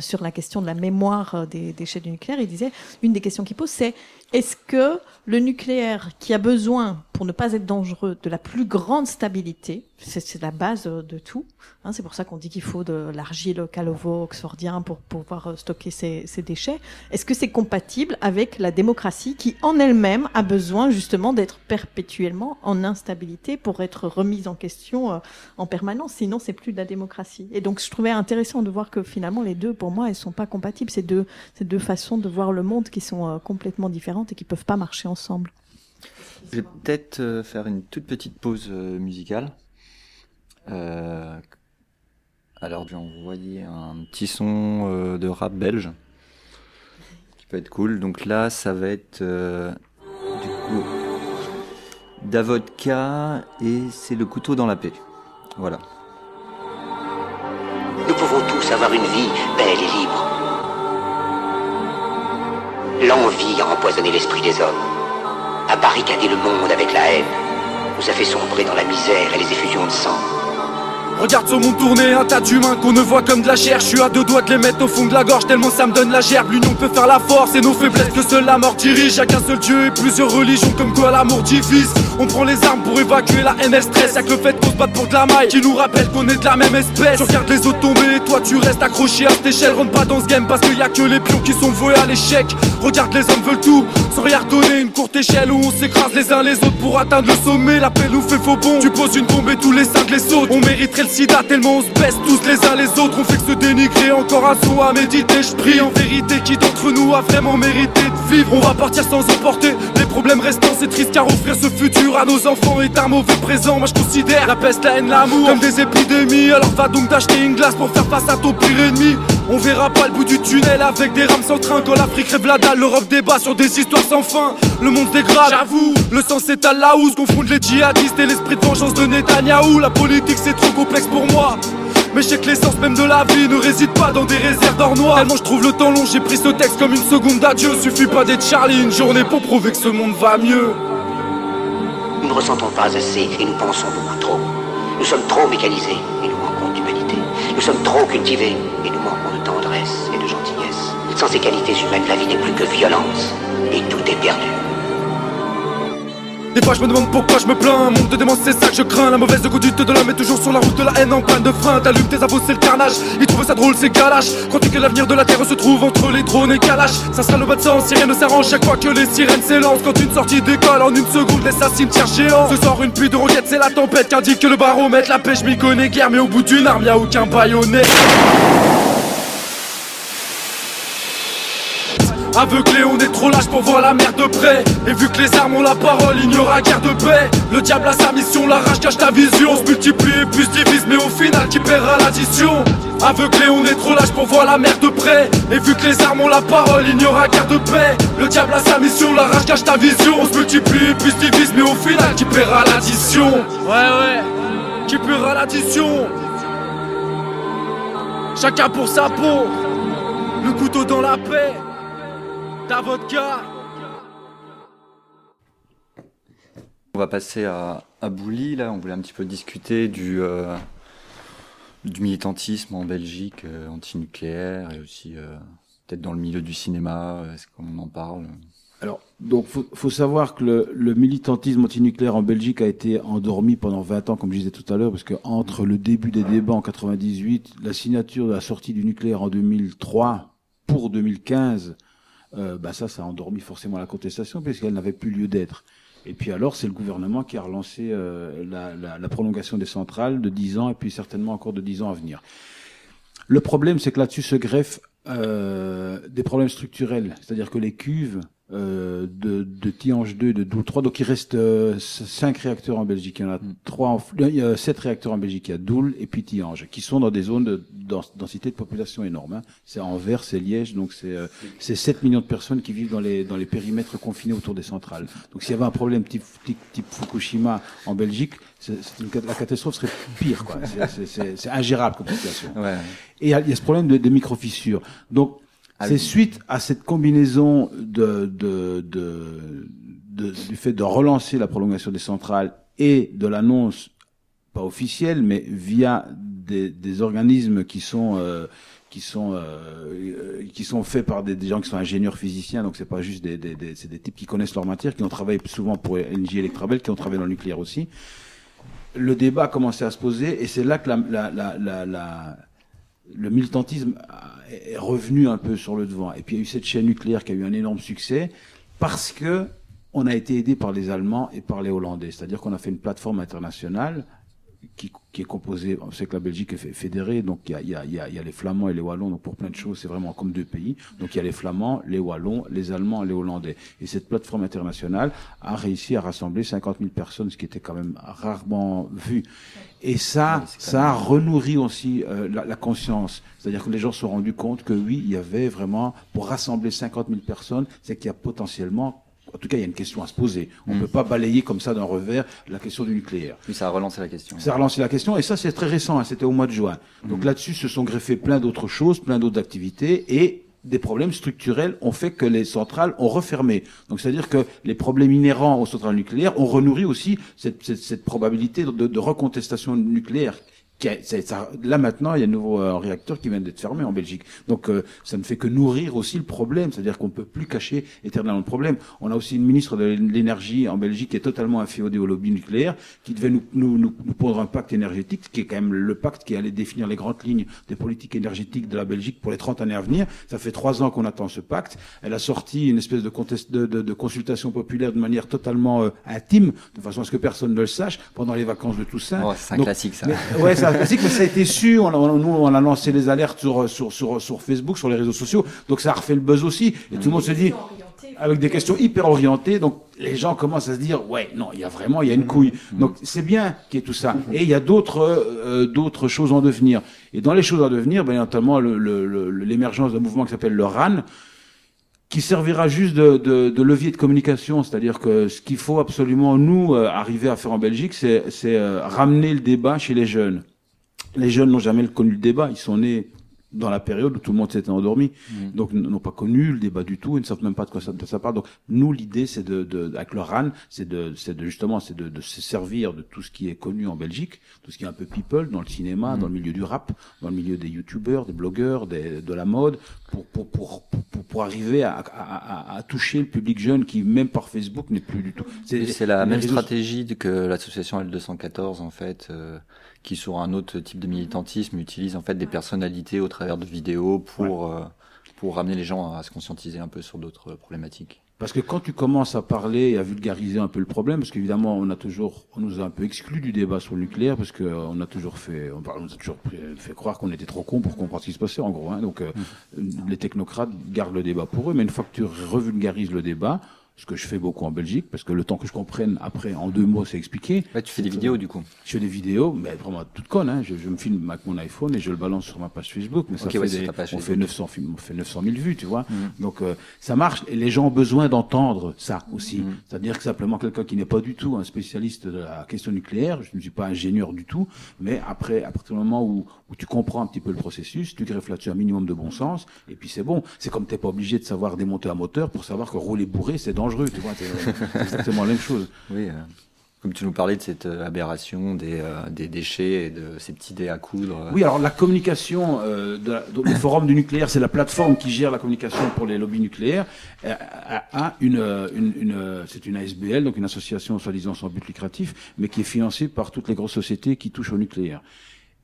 sur la question de la mémoire euh, des déchets du nucléaire. Il disait, une des questions qu'il pose, c'est est-ce que le nucléaire, qui a besoin, pour ne pas être dangereux, de la plus grande stabilité, c'est la base euh, de tout, hein, c'est pour ça qu'on dit qu'il faut de l'argile calovo-oxfordien pour pouvoir euh, stocker ces, ces déchets, est-ce que c'est compatible avec la démocratie qui, en elle-même, a besoin justement d'être perpétuellement en instabilité pour être remise en question euh, en permanence? Sinon, c'est plus de la démocratie. Et donc, je trouvais intéressant de voir que finalement, les deux, pour moi, elles sont pas compatibles. C'est deux, c'est deux façons de voir le monde qui sont euh, complètement différentes et qui peuvent pas marcher ensemble. Je vais peut-être euh, faire une toute petite pause euh, musicale. Alors, j'ai envoyé un petit son de rap belge qui peut être cool. Donc là, ça va être du coup Davodka et c'est le couteau dans la paix. Voilà. Tous avoir une vie belle et libre. L'envie a empoisonné l'esprit des hommes, a barricadé le monde avec la haine, nous a fait sombrer dans la misère et les effusions de sang. Regarde ce monde tourner, un tas d'humains qu'on ne voit comme de la chair. Je suis à deux doigts de les mettre au fond de la gorge, tellement ça me donne la gerbe. L'union peut faire la force et nos faiblesses que seule la mort dirige. Qu'un seul Dieu et plusieurs religions, comme quoi l'amour divise. On prend les armes pour évacuer la haine et stress. Y'a que le fait qu'on se batte pour de la maille qui nous rappelle qu'on est de la même espèce. Tu regardes les autres tomber et toi tu restes accroché à cette échelle. Rentre pas dans ce game parce qu'il y a que les pions qui sont voués à l'échec. Regarde les hommes veulent tout sans rien redonner. Une courte échelle où on s'écrase les uns les autres pour atteindre le sommet. La paix nous fait faux bon. Tu poses une bombe et tous les cinq les sautent. On mériterait le sida tellement on se baisse tous les uns les autres. On fait que se dénigrer. Encore un son à méditer. Je prie en vérité qui d'entre nous a vraiment mérité de vivre? On va partir sans emporter les problèmes restants. C'est triste car offrir ce futur à nos enfants est un mauvais présent. Moi je considère la peste, la haine, l'amour comme des épidémies. Alors va donc t'acheter une glace pour faire face à ton pire ennemi. On verra pas le bout du tunnel avec des rames sans train. Quand l'Afrique rêve la dalle, l'Europe débat sur des histoires sans fin. Le monde dégrade, j'avoue. Le sang s'étale là où se confondent les djihadistes et l'esprit de vengeance de Netanyahou La politique c'est trop complexe pour moi. Mais je sais que l'essence même de la vie ne réside pas dans des réserves d'or noir Tellement je trouve le temps long, j'ai pris ce texte comme une seconde d'adieu. Suffit pas d'être Charlie une journée pour prouver que ce monde va mieux. Nous ne ressentons pas assez et nous pensons beaucoup trop. Nous sommes trop mécanisés et. Nous sommes trop cultivés et nous manquons de tendresse et de gentillesse. Sans ces qualités humaines, la vie n'est plus que violence et tout est perdu. Des fois je me demande pourquoi je me plains, monde de démence c'est ça que je crains. La mauvaise conduite de l'homme est toujours sur la route de la haine. En panne de frein T'allumes tes abos c'est le carnage, ils trouvent ça drôle c'est galache Crois-tu que l'avenir de la terre se trouve entre les drones et Kalash. Ça sera le bas de sens rien ne s'arrange chaque fois que les sirènes s'élancent. Quand une sortie d'école en une seconde laisse un cimetière géant. Ce soir une pluie de roquettes c'est la tempête qu'indique que le baromètre La pêche m'y connaît guère. Mais au bout d'une arme y'a aucun baïonnet Aveuglé, on est trop lâche pour voir la mer de près. Et vu que les armes ont la parole, il n'y aura guère de paix. Le diable a sa mission, la rage cache ta vision. On se multiplie et puis se divise, mais au final, qui paiera l'addition? Aveuglé, on est trop lâche pour voir la mer de près. Et vu que les armes ont la parole, il n'y aura guère de paix. Le diable a sa mission, la rage cache ta vision. On se multiplie et puis se divise, mais au final, qui paiera l'addition? Ouais, ouais, qui paiera l'addition? Chacun pour sa peau, le couteau dans la paix. Ta vodka On va passer à, à Bouli, là. On voulait un petit peu discuter du, euh, du militantisme en Belgique euh, antinucléaire et aussi euh, peut-être dans le milieu du cinéma, est-ce qu'on en parle? Alors, donc, faut, faut savoir que le, le, militantisme antinucléaire en Belgique a été endormi pendant 20 ans, comme je disais tout à l'heure, parce que entre le début des débats en 98, la signature de la sortie du nucléaire en 2003 pour 2015, euh, bah ça, ça a endormi forcément la contestation, puisqu'elle n'avait plus lieu d'être. Et puis alors, c'est le gouvernement qui a relancé euh, la, la, la, prolongation des centrales de 10 ans, et puis certainement encore de 10 ans à venir. Le problème, c'est que là-dessus se greffent euh, des problèmes structurels, c'est-à-dire que les cuves euh, de, de Tihange 2 de Doul 3. Donc il reste euh, 5 réacteurs en Belgique. Il y en a mm. trois en, il y a 7 réacteurs en Belgique. Il y a Doul et puis Tihange, qui sont dans des zones de densité de population énorme. Hein. C'est Anvers, c'est Liège, donc c'est euh, 7 millions de personnes qui vivent dans les, dans les périmètres confinés autour des centrales. Donc s'il y avait un problème type, type, type Fukushima en Belgique, c'est une, la catastrophe serait pire. quoi. C'est ingérable comme situation. Ouais. Et il y, a, il y a ce problème de, de micro-fissures. Donc c'est suite à cette combinaison de, de, de, de, du fait de relancer la prolongation des centrales et de l'annonce, pas officielle, mais via des, des organismes qui sont euh, qui sont euh, qui sont faits par des, gens qui sont ingénieurs physiciens, donc c'est pas juste des, des, des des types qui connaissent leur matière, qui ont travaillé souvent pour NJ Electrabel, qui ont travaillé dans le nucléaire aussi. Le débat a commencé à se poser et c'est là que la, la, la, la le militantisme est revenu un peu sur le devant. Et puis il y a eu cette chaîne nucléaire qui a eu un énorme succès parce que on a été aidé par les Allemands et par les Hollandais. C'est-à-dire qu'on a fait une plateforme internationale qui, est composé, on sait que la Belgique est fédérée, donc il y, a, il y a, les Flamands et les Wallons, donc pour plein de choses, c'est vraiment comme deux pays. Donc il y a les Flamands, les Wallons, les Allemands et les Hollandais. Et cette plateforme internationale a réussi à rassembler 50 000 personnes, ce qui était quand même rarement vu. Et ça, ça a renourri aussi euh, la, la, conscience. C'est-à-dire que les gens se sont rendus compte que oui, il y avait vraiment, pour rassembler 50 000 personnes, c'est qu'il y a potentiellement en tout cas, il y a une question à se poser. On ne mm. peut pas balayer comme ça d'un revers la question du nucléaire. Oui, ça a relancé la question. Ça a relancé la question, et ça, c'est très récent. Hein, C'était au mois de juin. Donc mm. là-dessus, se sont greffés plein d'autres choses, plein d'autres activités, et des problèmes structurels ont fait que les centrales ont refermé. Donc c'est-à-dire que les problèmes inhérents aux centrales nucléaires ont renourri aussi cette, probabilité de, recontestation nucléaire ça, là maintenant, il y a un nouveau euh, réacteur qui vient d'être fermé en Belgique. Donc euh, ça ne fait que nourrir aussi le problème, c'est-à-dire qu'on ne peut plus cacher éternellement le problème. On a aussi une ministre de l'énergie en Belgique qui est totalement inféodée au lobby nucléaire, qui devait nous, nous, nous, nous pondre un pacte énergétique, qui est quand même le pacte qui allait définir les grandes lignes des politiques énergétiques de la Belgique pour les 30 années à venir. Ça fait trois ans qu'on attend ce pacte. Elle a sorti une espèce de, contest, de, de, de consultation populaire de manière totalement euh, intime, de façon à ce que personne ne le sache, pendant les vacances de Toussaint. Oh, c'est un Donc, classique ça. Mais, ouais, un classique, mais ça a été su. On a, nous, on a lancé les alertes sur, sur, sur, sur Facebook, sur les réseaux sociaux. Donc ça a refait le buzz aussi. Et tout le monde se dit, avec des questions hyper orientées. Donc les gens commencent à se dire, ouais, non, il y a vraiment, il y a une couille. Donc c'est bien qu'il y ait tout ça. Et il y a d'autres euh, d'autres choses en devenir. Et dans les choses à devenir, ben, notamment l'émergence d'un mouvement qui s'appelle le RAN qui servira juste de, de, de, levier de communication, c'est-à-dire que ce qu'il faut absolument nous euh, arriver à faire en Belgique, c'est euh, ramener le débat chez les jeunes. Les jeunes n'ont jamais connu le débat, ils sont nés dans la période où tout le monde s'était endormi. Mmh. Donc, n'ont pas connu le débat du tout, ils ne savent même pas de quoi ça, de ça parle. Donc, nous, l'idée, c'est de, de, avec le RAN, c'est de, c'est de, justement, c'est de, de, se servir de tout ce qui est connu en Belgique, tout ce qui est un peu people, dans le cinéma, mmh. dans le milieu du rap, dans le milieu des youtubeurs, des blogueurs, des, de la mode, pour, pour, pour, pour, pour arriver à, à, à, toucher le public jeune qui, même par Facebook, n'est plus du tout. C'est la même stratégie que l'association L214, en fait, euh, qui, sur un autre type de militantisme, utilise, en fait, des personnalités au travers de vidéos pour, ouais. euh, pour ramener les gens à se conscientiser un peu sur d'autres problématiques. Parce que quand tu commences à parler et à vulgariser un peu le problème, parce qu'évidemment on a toujours, on nous a un peu exclus du débat sur le nucléaire, parce que on a toujours fait, on, nous a toujours fait croire qu'on était trop cons pour comprendre ce qui se passait en gros. Hein. Donc euh, mmh. les technocrates gardent le débat pour eux, mais une fois que tu revulgarises le débat, ce que je fais beaucoup en Belgique, parce que le temps que je comprenne après, en deux mots, c'est expliqué. Ouais, tu fais des vidéos du coup Je fais des vidéos, mais vraiment toutes connes. Hein. Je, je, me filme avec mon iPhone et je le balance sur ma page Facebook. Mais ça okay, fait ouais, des, on, fait 900, on fait 900 000 vues, tu vois. Mmh. Donc euh, ça marche et les gens ont besoin d'entendre ça aussi. Mmh. C'est-à-dire que simplement quelqu'un qui n'est pas du tout un spécialiste de la question nucléaire, je ne suis pas ingénieur du tout, mais après, à partir du moment où, où tu comprends un petit peu le processus, tu greffes là-dessus un minimum de bon sens, et puis c'est bon. C'est comme t'es pas obligé de savoir démonter un moteur pour savoir que rouler bourré, c'est dangereux, tu vois. C'est exactement la même chose. <laughs> Oui. Euh... comme tu nous parlais de cette euh, aberration des, euh, des déchets et de ces petits dés à coudre. Oui, alors la communication euh, de la- donc, le forum du nucléaire, c'est la plateforme qui gère la communication pour les lobbies nucléaires, euh, a, a une, euh, une, une, euh, c'est une ASBL, donc une association soi-disant sans but lucratif, mais qui est financée par toutes les grosses sociétés qui touchent au nucléaire.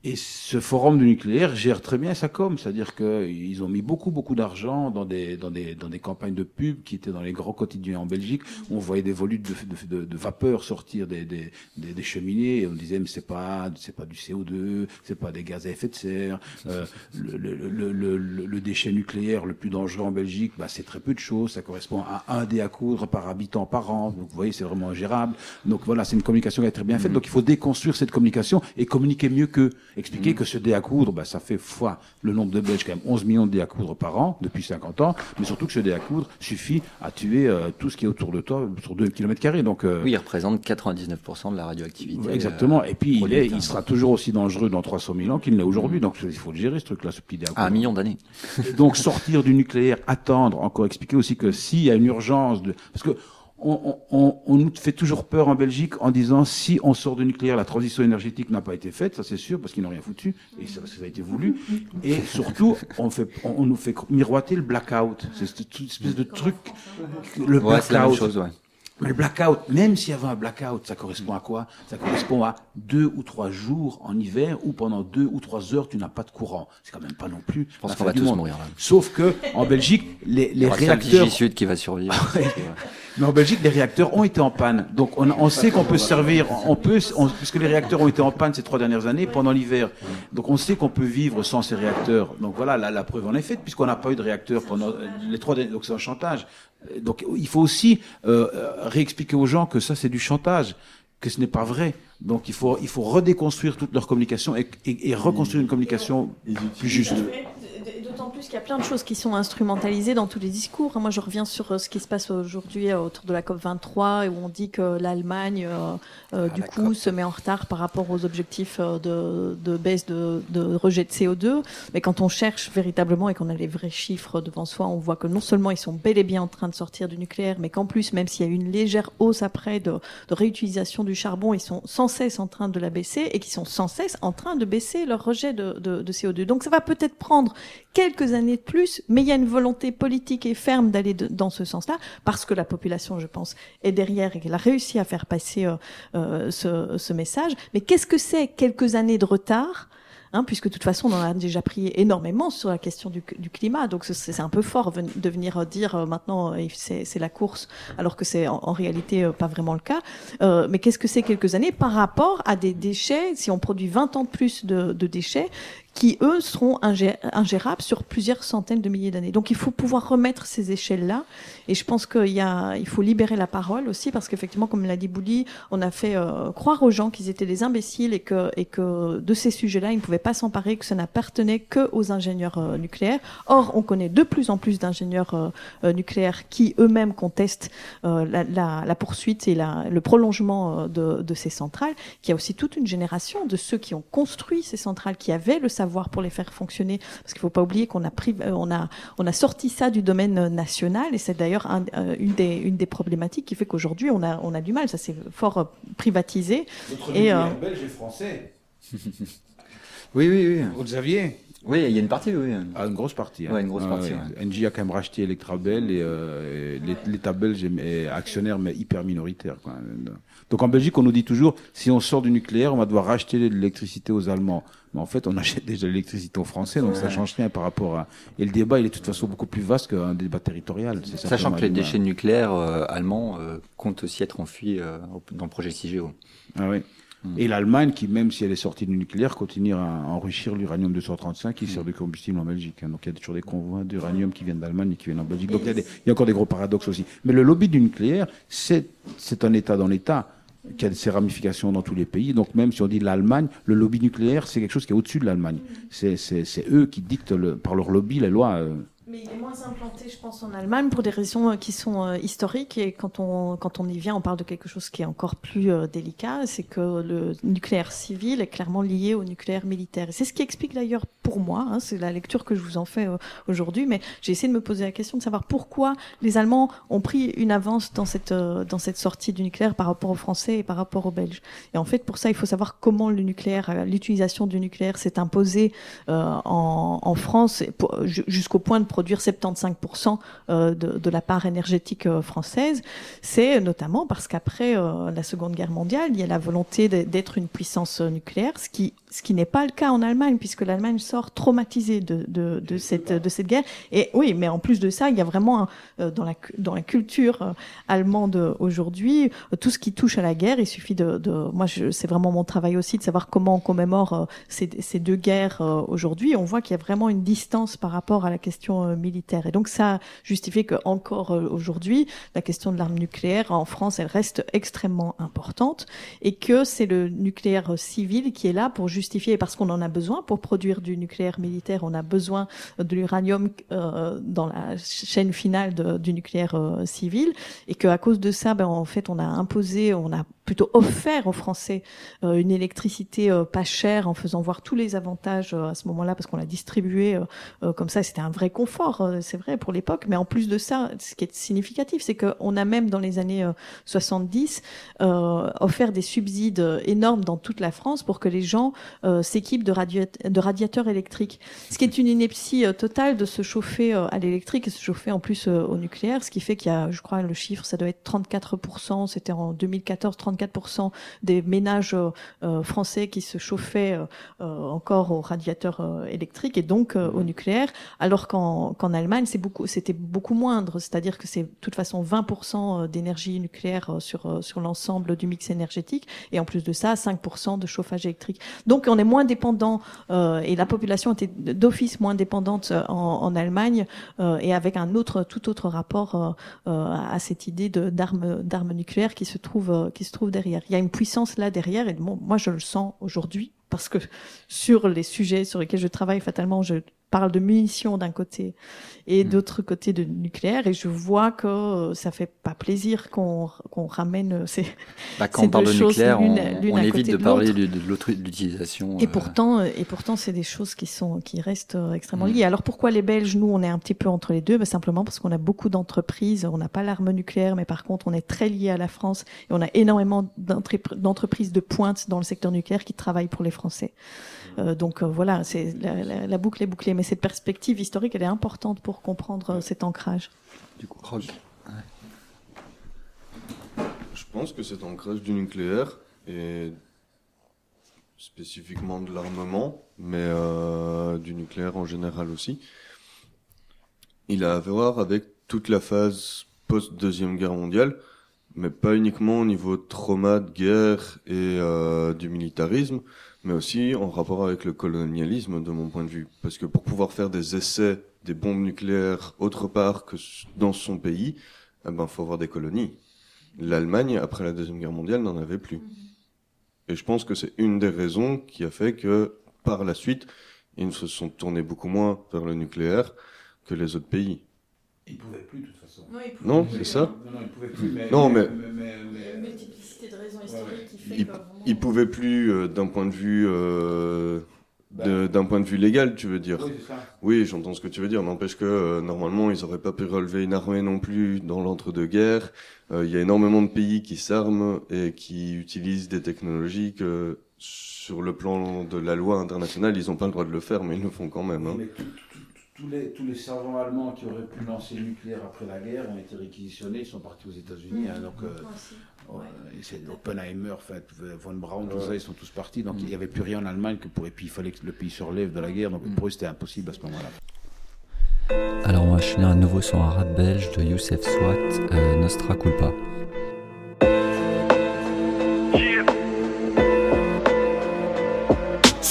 Et ce forum du nucléaire gère très bien sa com, c'est-à-dire qu'ils ont mis beaucoup beaucoup d'argent dans des dans des dans des campagnes de pub qui étaient dans les grands quotidiens en Belgique. où On voyait des volutes de, de, de, de vapeur sortir des, des, des, des cheminées et on disait mais c'est pas c'est pas du CO2, c'est pas des gaz à effet de serre. Euh, le, le, le, le, déchet nucléaire le plus dangereux en Belgique, bah, c'est très peu de choses. Ça correspond à un dé à coudre par habitant par an. Donc vous voyez c'est vraiment ingérable. Donc voilà c'est une communication qui est très bien faite. Donc il faut déconstruire cette communication et communiquer mieux que expliquer que ce dé à coudre, bah, ça fait fois le nombre de Belges, quand même 11 millions de dés à coudre par an depuis 50 ans, mais surtout que ce dé à coudre suffit à tuer euh, tout ce qui est autour de toi sur 2 km. Donc, euh, Oui, il représente 99% de la radioactivité. Exactement. euh, Et puis, il, est, il sera toujours aussi dangereux dans 300 000 ans qu'il l'est aujourd'hui. Donc, il faut le gérer, ce truc-là, ce petit dé à à coudre. un million d'années. Donc sortir du nucléaire, attendre, encore expliquer aussi que s'il y a une urgence de, parce que on, on, on nous fait toujours peur en Belgique en disant si on sort du nucléaire, la transition énergétique n'a pas été faite, ça c'est sûr, parce qu'ils n'ont rien foutu, et ça, ça a été voulu. Et surtout, on, fait, on, nous fait miroiter le blackout. C'est toute espèce de truc, le Ouais, c'est la même blackout. chose, ouais. Mais le blackout, même s'il y avait un blackout, ça correspond à quoi? Ça correspond à deux ou trois jours en hiver où pendant deux ou trois heures tu n'as pas de courant. C'est quand même pas non plus. Je pense qu'on va tous monde. mourir là. Sauf que en Belgique, les, Il y les aura réacteurs, Sud qui va survivre. <laughs> mais en Belgique, les réacteurs ont été en panne. Donc on, on sait qu'on peut se servir, on peut, on- puisque les réacteurs ont été en panne ces trois dernières années pendant l'hiver. Donc on sait qu'on peut vivre sans ces réacteurs. Donc voilà, la, la preuve en est faite puisqu'on n'a pas eu de réacteurs pendant les trois. dernières- Donc c'est un chantage. Donc il faut aussi euh, réexpliquer aux gens que ça c'est du chantage, que ce n'est pas vrai. Donc il faut il faut redéconstruire toute leur communication et, et- et reconstruire une communication plus juste. D'autant plus qu'il y a plein de choses qui sont instrumentalisées dans tous les discours. Moi, je reviens sur euh, ce qui se passe aujourd'hui euh, autour de la COP 23, où on dit que l'Allemagne, euh, Ah, du la coup, COP. se met en retard par rapport aux objectifs de, de baisse de, de rejet de CO2. Mais quand on cherche véritablement et qu'on a les vrais chiffres devant soi, on voit que non seulement ils sont bel et bien en train de sortir du nucléaire, mais qu'en plus, même s'il y a une légère hausse après de, de réutilisation du charbon, ils sont sans cesse en train de la baisser et qui sont sans cesse en train de baisser leur rejet de, de, de CO2. Donc ça va peut-être prendre quelques années de plus, mais il y a une volonté politique et ferme d'aller dans ce sens-là, parce que la population, je pense, est derrière et qu'elle a réussi à faire passer euh, euh, ce, message. Mais qu'est-ce que c'est quelques années de retard Hein, puisque de toute façon, on en a déjà pris énormément sur la question du, climat, donc c'est un peu fort de venir euh, dire maintenant c'est la course, alors que c'est en, en réalité pas vraiment le cas. Mais qu'est-ce que c'est quelques années par rapport à des déchets Si on produit 20 ans de plus de déchets, qui eux seront ingé- ingérables sur plusieurs centaines de milliers d'années. Donc il faut pouvoir remettre ces échelles-là. Et je pense qu'il y a, il faut libérer la parole aussi parce qu'effectivement, comme l'a dit Bouli, on a fait euh, croire aux gens qu'ils étaient des imbéciles et que, et que de ces sujets-là, ils ne pouvaient pas s'emparer, que ça n'appartenait que aux ingénieurs euh, nucléaires. Or, on connaît de plus en plus d'ingénieurs euh, nucléaires qui eux-mêmes contestent la, poursuite et le prolongement de, de ces centrales. Qu'il y a aussi toute une génération de ceux qui ont construit ces centrales, qui avaient le savoir pour les faire fonctionner. Parce qu'il ne faut pas oublier qu'on a, pris, euh, on a, on a sorti ça du domaine euh, national et c'est d'ailleurs un- euh, une, des, une des problématiques qui fait qu'aujourd'hui on a, on a du mal. Ça s'est fort privatisé. Notre Et, euh, belge et français. <laughs> Oui, oui, oui. Saviez Oui, il y a une partie, oui. Ah, une grosse partie. hein. Ouais, une grosse partie, Engie a quand même racheté Electrabel et, euh, et l'É- l'État belge est, est actionnaire mais hyper minoritaire. Quoi. Donc en Belgique, on nous dit toujours si on sort du nucléaire, on va devoir racheter de l'électricité aux Allemands. Mais en fait, on <laughs> achète déjà l'électricité aux Français, donc ça change rien par rapport à. Et le débat, il est de toute façon beaucoup plus vaste qu'un débat territorial. Sachant que les déchets nucléaires euh, allemands euh, comptent aussi être enfuis euh, dans le projet CIGEO. Ah oui. Et l'Allemagne, qui même si elle est sortie du nucléaire, continue à enrichir l'uranium 235 qui sert de combustible en Belgique. hein. Donc il y a toujours des convois d'uranium qui viennent d'Allemagne et qui viennent en Belgique. Donc il y, a des- il y a encore des gros paradoxes aussi. Mais le lobby du nucléaire, c'est un État dans l'État qui a ses ramifications dans tous les pays. Donc même si on dit l'Allemagne, le lobby nucléaire, c'est quelque chose qui est au-dessus de l'Allemagne. C'est c'est- c'est eux qui dictent le- par leur lobby les lois. euh. Mais il est moins implanté, je pense, en Allemagne pour des raisons euh, qui sont euh, historiques. Et quand on, quand on y vient, on parle de quelque chose qui est encore plus euh, délicat. C'est que le nucléaire civil est clairement lié au nucléaire militaire. C'est ce qui explique d'ailleurs pour moi, hein, c'est la lecture que je vous en fais aujourd'hui, mais j'ai essayé de me poser la question de savoir pourquoi les Allemands ont pris une avance dans cette, dans cette sortie du nucléaire par rapport aux Français et par rapport aux Belges. Et en fait, pour ça, il faut savoir comment le nucléaire, l'utilisation du nucléaire s'est imposée en, en France jusqu'au point de 75% euh, de, la part énergétique euh, française, c'est notamment parce qu'après euh, la Seconde Guerre mondiale, il y a la volonté d'être une puissance nucléaire, ce qui ce qui n'est pas le cas en Allemagne, puisque l'Allemagne sort traumatisée de, de, de, cette, de cette guerre. Et oui, mais en plus de ça, il y a vraiment dans, la, dans la culture allemande aujourd'hui, tout ce qui touche à la guerre, il suffit de... de moi, c'est vraiment mon travail aussi de savoir comment on commémore ces, ces deux guerres aujourd'hui. On voit qu'il y a vraiment une distance par rapport à la question militaire. Et donc ça justifie que encore euh, aujourd'hui, la question de l'arme nucléaire en France, elle reste extrêmement importante et que c'est le nucléaire civil qui est là pour justifier, parce qu'on en a besoin pour produire du nucléaire militaire, on a besoin de l'uranium euh, dans la chaîne finale du nucléaire euh, civil, et qu'à cause de ça, ben, en fait, on a imposé, on a plutôt offert aux Français euh, une électricité euh, pas chère en faisant voir tous les avantages euh, à ce moment-là parce qu'on l'a distribué comme ça. C'était un vrai confort, c'est vrai pour l'époque. Mais en plus de ça, ce qui est significatif, c'est qu'on a même dans les années 70 offert des subsides énormes dans toute la France pour que les gens s'équipent de, de, radiateurs électriques. Ce qui est une ineptie totale de se chauffer à l'électrique et se chauffer en plus au nucléaire, ce qui fait qu'il y a, je crois, le chiffre, ça doit être 34%. C'était en 2014, 34 4% des ménages euh, euh, français qui se chauffaient euh, encore au radiateur électrique et donc au nucléaire, alors qu'en Allemagne, c'est beaucoup, c'était beaucoup moindre. C'est-à-dire que c'est de toute façon 20% d'énergie nucléaire sur sur l'ensemble du mix énergétique et en plus de ça, 5% de chauffage électrique. Donc on est moins dépendant et la population était d'office moins dépendante en, en Allemagne et avec un autre tout autre rapport à cette idée d'armes d'armes nucléaires qui se trouve qui se trouve derrière. Il y a une puissance là derrière et moi je le sens aujourd'hui parce que <laughs> sur les sujets sur lesquels je travaille fatalement, je parle de munitions d'un côté et mm. d'autre côté de nucléaire et je vois que ça fait pas plaisir qu'on qu'on ramène ces, bah, quand on parle de nucléaire, on, on évite de, parler de, l'autre l'utilisation. Et euh, pourtant, et pourtant, c'est des choses qui sont qui restent extrêmement mm. liées. Alors pourquoi les Belges, nous, on est un petit peu entre les deux? Bah, Simplement parce qu'on a beaucoup d'entreprises. On n'a pas l'arme nucléaire, mais par contre, on est très lié à la France et on a énormément d'entreprises de pointe dans le secteur nucléaire qui travaillent pour les Français. Euh, donc voilà, c'est la, la, la, boucle est bouclée, mais cette perspective historique, elle est importante pour comprendre euh, cet ancrage. Du coup, Je pense que cet ancrage du nucléaire est spécifiquement de l'armement, mais euh, du nucléaire en général aussi. Il a à voir avec toute la phase post-deuxième guerre mondiale, mais pas uniquement au niveau trauma de guerre et euh, du militarisme, mais aussi en rapport avec le colonialisme de mon point de vue. Parce que pour pouvoir faire des essais des bombes nucléaires autre part que dans son pays, eh ben faut avoir des colonies. L'Allemagne, après la Deuxième Guerre mondiale, n'en avait plus. Et je pense que c'est une des raisons qui a fait que, par la suite, ils se sont tournés beaucoup moins vers le nucléaire que les autres pays. Ils pouvaient plus, de toute façon. Non, c'est ça Non, non, ils pouvaient plus, mais... Non, mais... Ils, pouvaient plus, euh, d'un point de vue... Euh, bah. d'un point de vue légal, tu veux dire Oui, oui j'entends ce que tu veux dire. N'empêche que euh, normalement, ils n'auraient pas pu relever une armée non plus dans l'entre-deux-guerres. Il y a énormément de pays qui s'arment et qui utilisent des technologies que, sur le plan de la loi internationale, ils n'ont pas le droit de le faire, mais ils le font quand même. Hein tous les, tous les servants allemands qui auraient pu lancer le nucléaire après la guerre ont été réquisitionnés, ils sont partis aux États-unis. Hein, donc, euh, oh, c'est Oppenheimer, fait, von Braun, tout ça, ils sont tous partis. Donc, il n'y avait plus rien en Allemagne que pour. Et puis, il fallait que le pays se relève de la guerre. Donc, pour eux, c'était impossible à ce moment-là. Alors, on va finir un nouveau son arabe belge de Youssef Swat, euh, Nostra Culpa.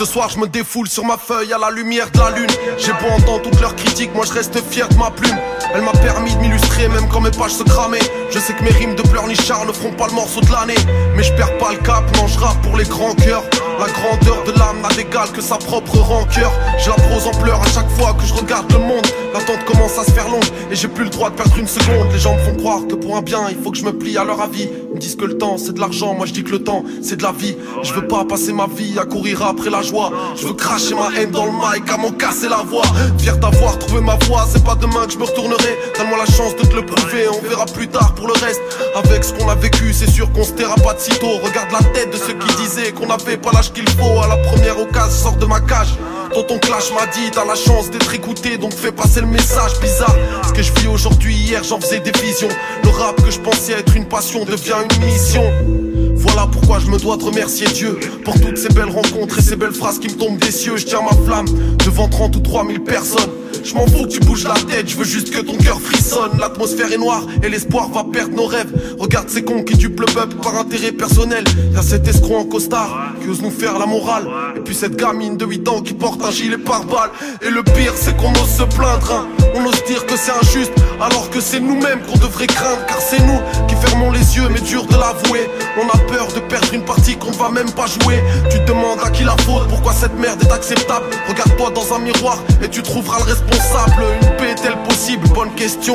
Ce soir je me défoule sur ma feuille à la lumière de la lune. J'ai beau entendre toutes leurs critiques, moi je reste fier de ma plume. Elle m'a permis de m'illustrer même quand mes pages se cramaient. Je sais que mes rimes de pleurnichard ne feront pas le morceau de l'année. Mais je perds pas le cap, non je rappe pour les grands cœurs La grandeur de l'âme n'a d'égal que sa propre rancœur. J'ai la prose en pleurs à chaque fois que je regarde le monde. L'attente commence à se faire longue et j'ai plus le droit de perdre une seconde. Les gens me font croire que pour un bien, il faut que je me plie à leur avis. Ils me disent que le temps c'est de l'argent, moi je dis que le temps c'est de la vie. Je veux pas passer ma vie à courir après la joie. Je veux cracher ma haine dans le mic à m'en casser la voix. Fier d'avoir trouvé ma voie, c'est pas demain que je me retournerai. Donne-moi la chance de te le prouver, on verra plus tard pour le reste. Avec ce qu'on a vécu, c'est sûr qu'on se taira pas de sitôt. Regarde la tête de ceux qui disaient qu'on avait pas qu'il faut. À la première occasion, sors de ma cage. Tonton Clash m'a dit, t'as la chance d'être écouté, donc fais passer le message bizarre. Ce que je vis aujourd'hui, hier j'en faisais des visions. Le rap que je pensais être une passion devient une mission. Voilà pourquoi je me dois de remercier Dieu pour toutes ces belles rencontres et ces belles phrases qui me tombent des cieux. Je tiens ma flamme devant 30 ou 3000 personnes. Je m'en fous que tu bouges la tête, je veux juste que ton cœur frissonne. L'atmosphère est noire et l'espoir va perdre nos rêves. Regarde ces cons qui dupent le peuple par intérêt personnel. Y'a cet escroc en costard qui ose nous faire la morale. Et puis cette gamine de 8 ans qui porte un gilet pare-balles. Et le pire, c'est qu'on ose se plaindre. hein. On ose dire que c'est injuste, alors que c'est nous-mêmes qu'on devrait craindre. Car c'est nous qui fermons les yeux, mais dur de l'avouer. On a peur de perdre une partie qu'on va même pas jouer. Tu te demandes à qui la faute, pourquoi cette merde est acceptable? Regarde-toi dans un miroir et tu trouveras le responsable. Une paix est-elle possible? Bonne question.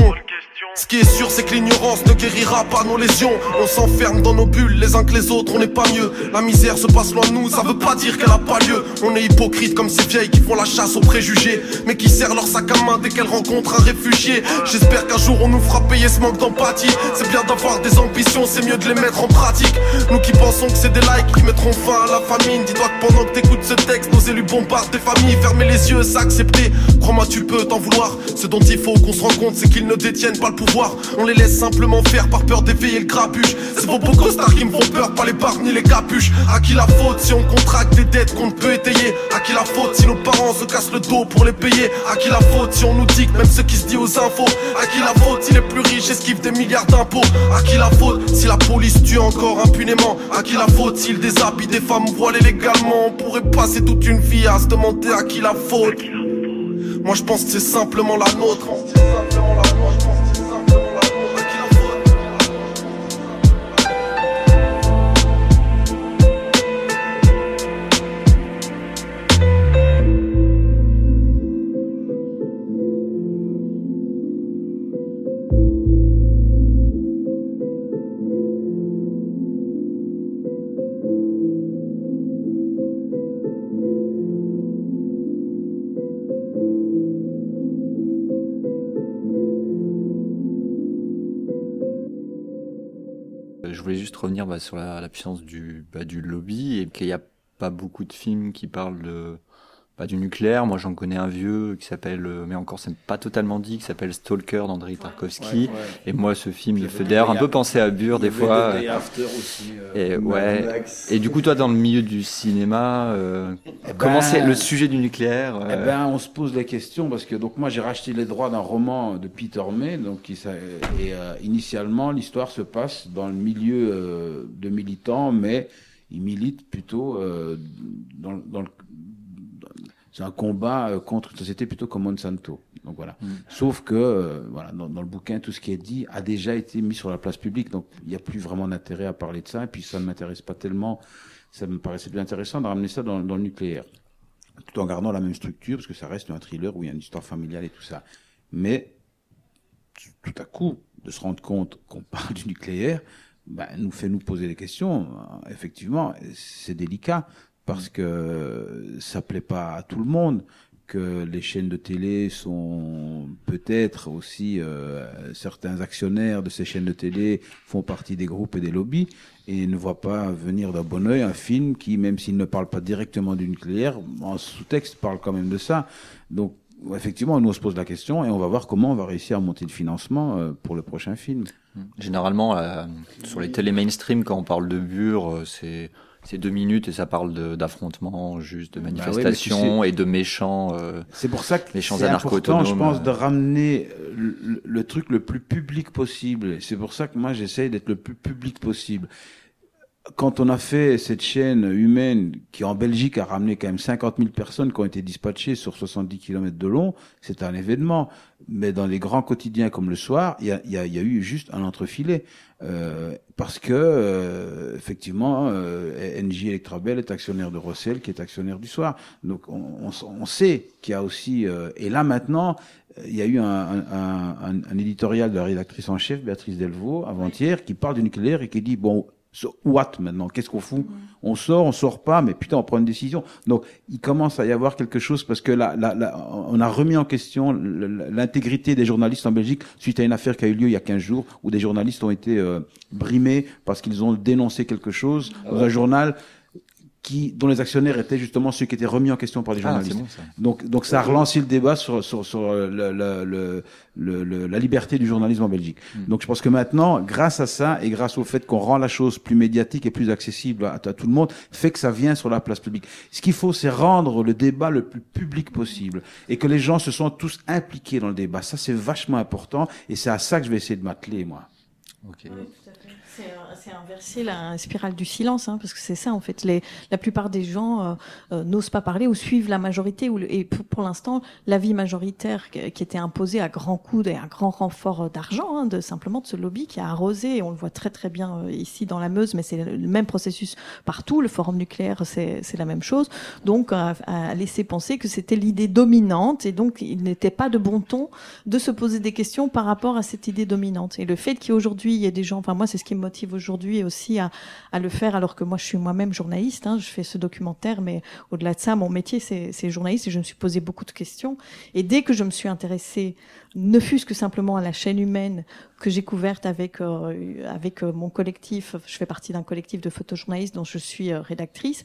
Ce qui est sûr, c'est que l'ignorance ne guérira pas nos lésions. On s'enferme dans nos bulles, les uns que les autres, on n'est pas mieux. La misère se passe loin de nous, ça veut pas dire qu'elle a pas lieu. On est hypocrite comme ces vieilles qui font la chasse aux préjugés, mais qui serrent leur sac à main dès qu'elles rencontrent un réfugié. J'espère qu'un jour on nous fera payer ce manque d'empathie. C'est bien d'avoir des ambitions, c'est mieux de les mettre en pratique. Nous qui pensons que c'est des likes qui mettront fin à la famine. Dis-toi que pendant que t'écoutes ce texte, nos élus bombardent des familles. Fermer les yeux, c'est accepter. Crois-moi, tu peux t'en vouloir. Ce dont il faut qu'on se rende compte, c'est qu'ils ne détiennent pas le pouvoir. On les laisse simplement faire par peur d'éveiller le grabuge. C'est vos beaux costards qui me font peur, pas les barbes ni les capuches. À qui la faute si on contracte des dettes qu'on ne peut étayer? À qui la faute si nos parents se cassent le dos pour les payer? À qui la faute si on nous dit que même ce qui se dit aux infos? À qui la faute si les plus riches esquivent des milliards d'impôts? À qui la faute si la police tue encore impunément? À qui la faute s'ils déshabillent des femmes voilées légalement? On pourrait passer toute une vie à se demander à qui la faute Moi je pense que c'est simplement la nôtre revenir bah, sur la, puissance du, bah, du lobby et qu'il n'y a pas beaucoup de films qui parlent de, bah, du nucléaire. Moi, j'en connais un vieux qui s'appelle, euh, mais encore, c'est pas totalement dit, qui s'appelle Stalker d'Andrei Tarkovsky. Et moi, ce film me fait d'ailleurs un peu penser à Bure des fois. Day After aussi. euh, Et ouais. Max. Et du coup, toi, dans le milieu du cinéma, euh, comment ben, c'est le sujet du nucléaire Eh euh, ben, on se pose la question parce que donc moi j'ai racheté les droits d'un roman de Peter May, donc qui et euh, initialement l'histoire se passe dans le milieu euh, de militants, mais il milite plutôt euh, dans, dans le c'est un combat euh, contre une société plutôt comme Monsanto. Donc voilà. Sauf que euh, voilà, dans, dans le bouquin, tout ce qui est dit a déjà été mis sur la place publique, donc il n'y a plus vraiment d'intérêt à parler de ça. Et puis ça ne m'intéresse pas tellement. Ça me paraissait plus intéressant de ramener ça dans, dans le nucléaire tout en gardant la même structure, parce que ça reste un thriller où il y a une histoire familiale et tout ça. Mais tout à coup, de se rendre compte qu'on <laughs> parle du nucléaire, ben, nous fait nous poser des questions. Effectivement, c'est délicat parce que ça plaît pas à tout le monde que les chaînes de télé sont peut-être aussi euh, certains actionnaires de ces chaînes de télé font partie des groupes et des lobbies et ne voient pas venir d'un bon oeil un film qui, même s'il ne parle pas directement du nucléaire, en sous-texte parle quand même de ça. Donc effectivement, nous on se pose la question et on va voir comment on va réussir à monter le financement euh, pour le prochain film. Généralement, euh, sur les télé mainstream, quand on parle de Bure, euh, c'est c'est deux minutes et ça parle de- d'affrontements, juste de Bah tu manifestations et de méchants. euh, C'est pour ça que champs c'est important, je pense, de ramener euh, le, le truc le plus public possible. C'est pour ça que moi, j'essaye d'être le plus public possible. Quand on a fait cette chaîne humaine qui en Belgique a ramené quand même 50 000 personnes qui ont été dispatchées sur 70 km de long, c'est un événement. Mais dans les grands quotidiens comme le soir, il y a, y, a, y a, eu juste un entrefilet. Euh, parce que euh, effectivement, euh, NJ Electrabel est actionnaire de Rossel, qui est actionnaire du soir. Donc on, on, on sait qu'il y a aussi euh, et là maintenant, il y a eu un, un, un, un, éditorial de la rédactrice en chef Béatrice Delvaux avant-hier qui parle du nucléaire et qui dit bon what maintenant? Qu'est-ce qu'on fout? On sort, on sort pas, mais putain, on prend une décision. Donc, il commence à y avoir quelque chose parce que là, là, là on a remis en question l'intégrité des journalistes en Belgique suite à une affaire qui a eu lieu il y a 15 jours où des journalistes ont été euh, brimés parce qu'ils ont dénoncé quelque chose dans un journal qui, dont les actionnaires étaient justement ceux qui étaient remis en question par les journalistes. Ah, bon, ça. Donc, donc ça a relancé le débat sur, sur, sur le, le, le, le, la liberté du journalisme en Belgique. Mm. Donc je pense que maintenant, grâce à ça et grâce au fait qu'on rend la chose plus médiatique et plus accessible à, à, tout le monde, fait que ça vient sur la place publique. Ce qu'il faut, c'est rendre le débat le plus public possible et que les gens se sont tous impliqués dans le débat. Ça, c'est vachement important et c'est à ça que je vais essayer de m'atteler, moi. Okay. C'est inverser la spirale du silence, hein, parce que c'est ça en fait. Les, la plupart des gens euh, euh, n'osent pas parler ou suivent la majorité. Ou, et pour, pour l'instant, l'avis majoritaire qui, qui, était imposé à grands coups et à grand renfort d'argent, hein, de simplement de ce lobby qui a arrosé. Et on le voit très très bien euh, ici dans la Meuse, mais c'est le même processus partout. Le forum nucléaire, c'est la même chose. Donc, à, à laisser penser que c'était l'idée dominante, et donc il n'était pas de bon ton de se poser des questions par rapport à cette idée dominante. Et le fait qu'aujourd'hui il y ait des gens, enfin moi c'est ce qui me motive aujourd'hui aussi à, le faire, alors que moi je suis moi-même journaliste, hein, je fais ce documentaire, mais au-delà de ça, mon métier c'est journaliste et je me suis posé beaucoup de questions. Et dès que je me suis intéressée, ne fût-ce que simplement à la chaîne humaine que j'ai couverte avec euh, avec euh, mon collectif, je fais partie d'un collectif de photojournalistes dont je suis euh, rédactrice,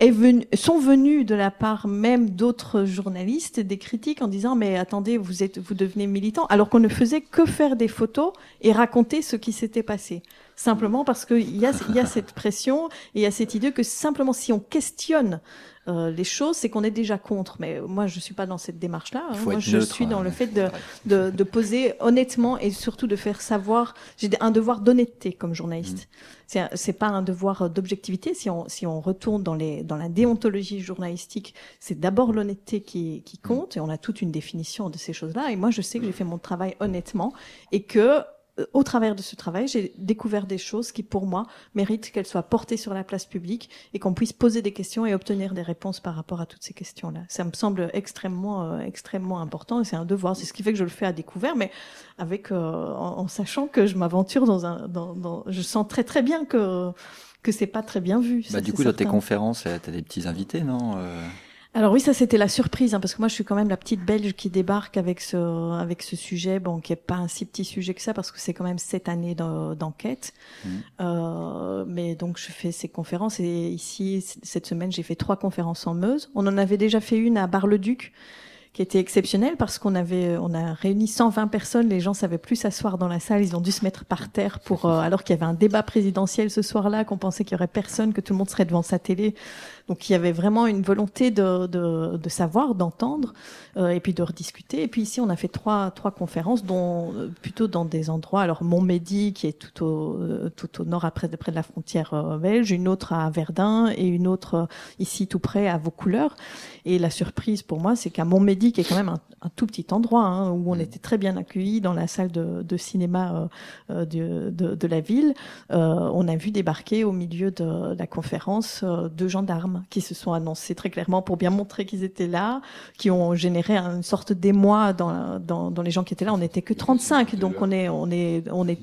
est venu, sont venus de la part même d'autres journalistes des critiques en disant mais attendez vous êtes vous devenez militant alors qu'on ne faisait que faire des photos et raconter ce qui s'était passé. Simplement parce qu'il y a y a cette pression et il y a cette idée que simplement si on questionne euh, les choses, c'est qu'on est déjà contre. Mais moi, je suis pas dans cette démarche-là. Hein. Moi, je neutre, suis dans hein. le fait de, de, de, poser honnêtement et surtout de faire savoir. J'ai un devoir d'honnêteté comme journaliste. Mmh. C'est pas un devoir d'objectivité. Si on, si on retourne dans, les, dans la déontologie journalistique, c'est d'abord l'honnêteté qui, qui compte. Et on a toute une définition de ces choses-là. Et moi, je sais que j'ai fait mon travail honnêtement et que au travers de ce travail, j'ai découvert des choses qui, pour moi, méritent qu'elles soient portées sur la place publique et qu'on puisse poser des questions et obtenir des réponses par rapport à toutes ces questions-là. Ça me semble extrêmement, euh, extrêmement important et c'est un devoir. C'est ce qui fait que je le fais à découvert, mais avec euh, en, en, sachant que je m'aventure dans un, dans, dans, je sens très très bien que que c'est pas très bien vu. Bah, ça, du coup, dans tes conférences, t'as des petits invités, non euh? Alors oui, ça c'était la surprise, hein, parce que moi je suis quand même la petite Belge qui débarque avec ce avec ce sujet, bon qui est pas un si petit sujet que ça, parce que c'est quand même sept années d'enquête. Mmh. Euh, mais donc je fais ces conférences et ici cette semaine j'ai fait trois conférences en Meuse. On en avait déjà fait une à Bar-le-Duc qui était exceptionnelle parce qu'on avait on a réuni 120 personnes, les gens savaient plus s'asseoir dans la salle, ils ont dû se mettre par terre pour euh, alors qu'il y avait un débat présidentiel ce soir-là, qu'on pensait qu'il y aurait personne, que tout le monde serait devant sa télé. Donc il y avait vraiment une volonté de, de, de savoir, d'entendre, euh, et puis de rediscuter. Et puis ici, on a fait trois, trois conférences, dont euh, plutôt dans des endroits. Alors Montmédy, qui est tout au, euh, tout au nord, après, près de la frontière belge, une autre à Verdun et une autre ici tout près à Vaucouleurs. Et la surprise pour moi, c'est qu'à Montmédy, qui est quand même un, un tout petit endroit, hein, où on était très bien accueillis dans la salle de, de cinéma de, de, de, la ville, on a vu débarquer au milieu de la conférence deux gendarmes qui se sont annoncés très clairement pour bien montrer qu'ils étaient là, qui ont généré une sorte d'émoi dans, dans, dans les gens qui étaient là. On n'était que 35, donc on est, on est, on est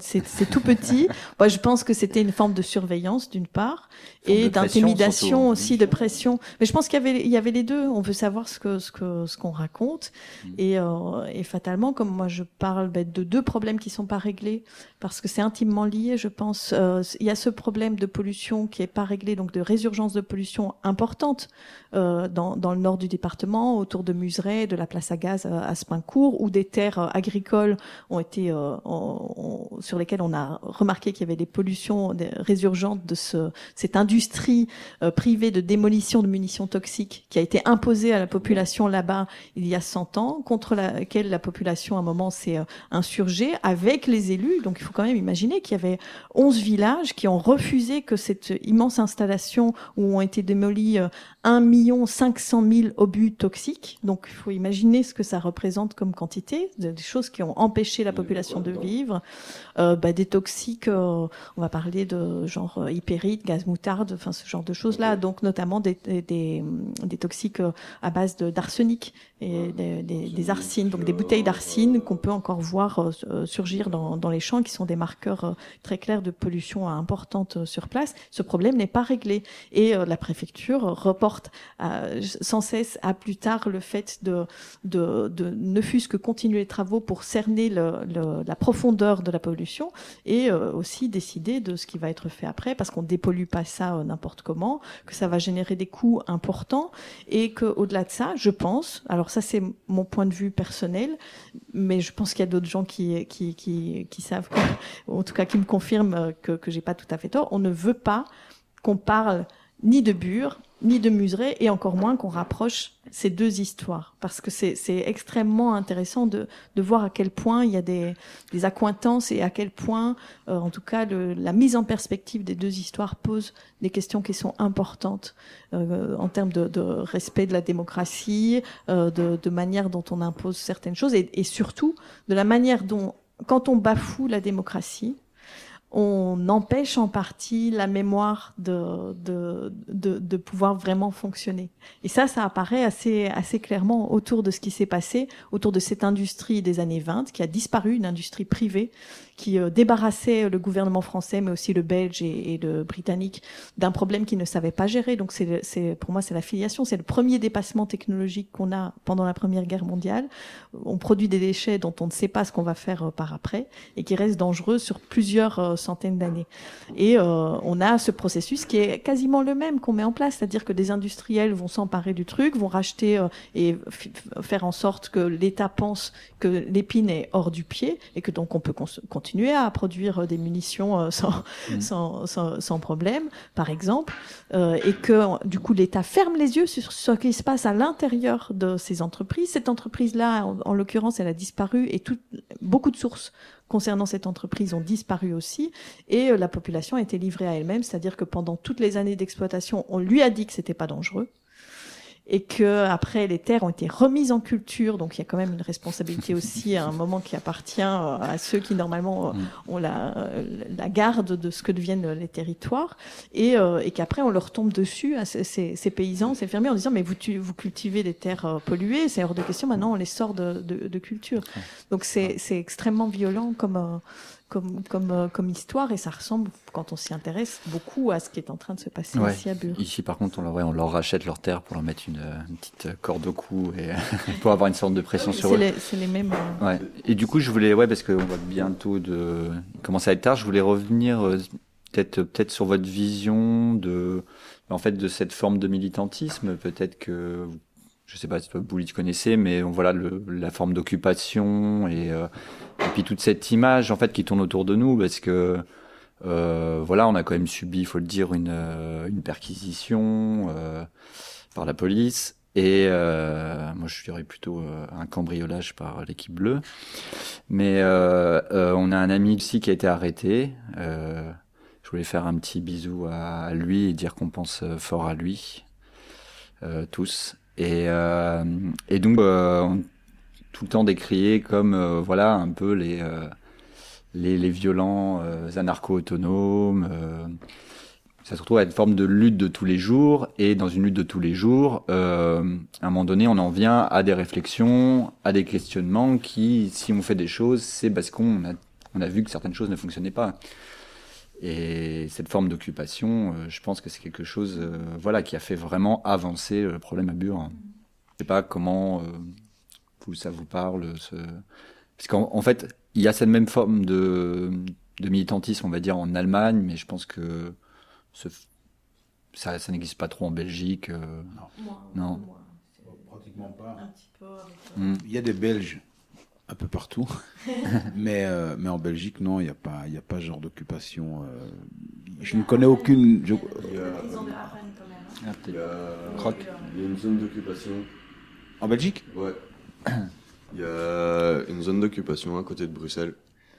c'est tout petit. <laughs> Moi, je pense que c'était une forme de surveillance d'une part et d'intimidation aussi, de pression. Mais je pense qu'il y avait, il y avait les deux. On veut savoir ce que ce que ce qu'on raconte mm. et, euh, et fatalement, comme moi je parle ben, de deux problèmes qui sont pas réglés parce que c'est intimement lié, je pense. Euh, il y a ce problème de pollution qui est pas réglé, donc de résurgence de pollution importante euh, dans dans le nord du département, autour de Museray, de la place à gaz à, à Spincourt, où des terres agricoles ont été ont, on, sur lesquels on a remarqué qu'il y avait des pollutions des résurgentes de ce, cette industrie euh, privée de démolition de munitions toxiques qui a été imposée à la population là-bas il y a 100 ans, contre laquelle la population à un moment s'est euh, insurgée avec les élus. Donc il faut quand même imaginer qu'il y avait 11 villages qui ont refusé que cette immense installation où ont été démolis 1 million 500 000 obus toxiques. Donc il faut imaginer ce que ça représente comme quantité, des choses qui ont empêché la population de vivre. Euh, bah, des toxiques, euh, on va parler de genre euh, hypérite, gaz moutarde, enfin ce genre de choses-là. Donc notamment des, des, des toxiques euh, à base d'arsenic et des, des, des, arsines, donc des bouteilles d'arsine qu'on peut encore voir surgir dans, dans, les champs, qui sont des marqueurs très clairs de pollution importante sur place. Ce problème n'est pas réglé et la préfecture reporte sans cesse à plus tard le fait de, de, de ne fût-ce que continuer les travaux pour cerner le, le, la profondeur de la pollution et euh, aussi décider de ce qui va être fait après parce qu'on dépollue pas ça euh, n'importe comment, que ça va générer des coûts importants et que au-delà de ça, je pense, alors ça c'est mon point de vue personnel, mais je pense qu'il y a d'autres gens qui, savent, en tout cas qui me confirment que, que j'ai pas tout à fait tort, on ne veut pas qu'on parle ni de Bure, ni de Museret, et encore moins qu'on rapproche ces deux histoires, parce que c'est extrêmement intéressant de, de, voir à quel point il y a des, des accointances et à quel point, euh, en tout cas, le, la mise en perspective des deux histoires pose des questions qui sont importantes euh, en termes de, de, respect de la démocratie, euh, de, de, manière dont on impose certaines choses, et, et surtout de la manière dont, quand on bafoue la démocratie, on empêche en partie la mémoire de, de, de, de, pouvoir vraiment fonctionner. Et ça, ça apparaît assez, assez clairement autour de ce qui s'est passé, autour de cette industrie des années 20, qui a disparu, une industrie privée, qui euh, débarrassait le gouvernement français, mais aussi le belge et, le britannique, d'un problème qu'ils ne savaient pas gérer. Donc c'est, pour moi, c'est la filiation, c'est le premier dépassement technologique qu'on a pendant la Première Guerre mondiale. On produit des déchets dont on ne sait pas ce qu'on va faire euh, par après, et qui restent dangereux sur plusieurs euh, centaines d'années. Et euh, on a ce processus qui est quasiment le même qu'on met en place, c'est-à-dire que des industriels vont s'emparer du truc, vont racheter et faire en sorte que l'État pense que l'épine est hors du pied et que donc on peut continuer à produire des munitions euh, sans, mmh. sans, sans, sans, problème, par exemple, euh, et que du coup l'État ferme les yeux sur ce qui se passe à l'intérieur de ces entreprises. Cette entreprise-là, en, en l'occurrence, elle a disparu et tout, beaucoup de sources concernant cette entreprise ont disparu aussi et euh, la population a été livrée à elle-même, c'est-à-dire que pendant toutes les années d'exploitation, on lui a dit que c'était pas dangereux et que après les terres ont été remises en culture, donc il y a quand même une responsabilité aussi à un moment qui appartient euh, à ceux qui normalement euh, mm. ont la, la garde de ce que deviennent les territoires, et, euh, et qu'après on leur tombe dessus à ces, ces, paysans, ces fermiers en disant mais vous, vous cultivez des terres polluées, c'est hors de question, maintenant on les sort de, de, de culture. Donc c'est extrêmement violent comme comme, comme, euh, comme histoire et ça ressemble, quand on s'y intéresse, beaucoup à ce qui est en train de se passer ici à Bure. Ici, par contre, on, ouais, on leur rachète leur terre pour leur mettre une, une petite corde au cou et <laughs> pour avoir une sorte de pression sur eux. C'est les mêmes. Euh, ouais. Et du coup, je voulais, ouais, parce qu'on va bientôt de commencer à être tard, je voulais revenir euh, peut-être peut-être sur votre vision de, en fait, de cette forme de militantisme. Peut-être que je sais pas si vous le connaissez, mais voilà le, la forme d'occupation et, euh, puis toute cette image en fait qui tourne autour de nous parce que euh, voilà, on a quand même subi, il faut le dire, une, euh, perquisition par la police et euh, moi je dirais plutôt un cambriolage par l'équipe bleue. Mais on a un ami ici qui a été arrêté. je voulais faire un petit bisou à lui et dire qu'on pense fort à lui. Tous et, euh, et donc, euh, tout le temps décrié comme, euh, voilà, un peu les, les, violents anarcho-autonomes ça se retrouve à une forme de lutte de tous les jours et dans une lutte de tous les jours, à un moment donné, on en vient à des réflexions, à des questionnements qui, si on fait des choses, c'est parce qu'on a, on a vu que certaines choses ne fonctionnaient pas. Et cette forme d'occupation, euh, je pense que c'est quelque chose euh, voilà, qui a fait vraiment avancer le problème à Bure. Je sais pas comment euh, vous, ça vous parle. Ce... Parce qu'en en fait, il y a cette même forme de, de militantisme, on va dire, en Allemagne, mais je pense que ce, ça, ça n'existe pas trop en Belgique. Euh, non. non. Pratiquement pas. Un petit peu. Mm. Il y a des Belges un peu partout. <laughs> mais, euh, mais en Belgique, non, il n'y a, pas, y a pas ce genre d'occupation. euh, je ne connais aucune. je- Il y a, il y il y une zone d'occupation. En Belgique? Ouais. <coughs> Il y a une zone d'occupation à côté de Bruxelles,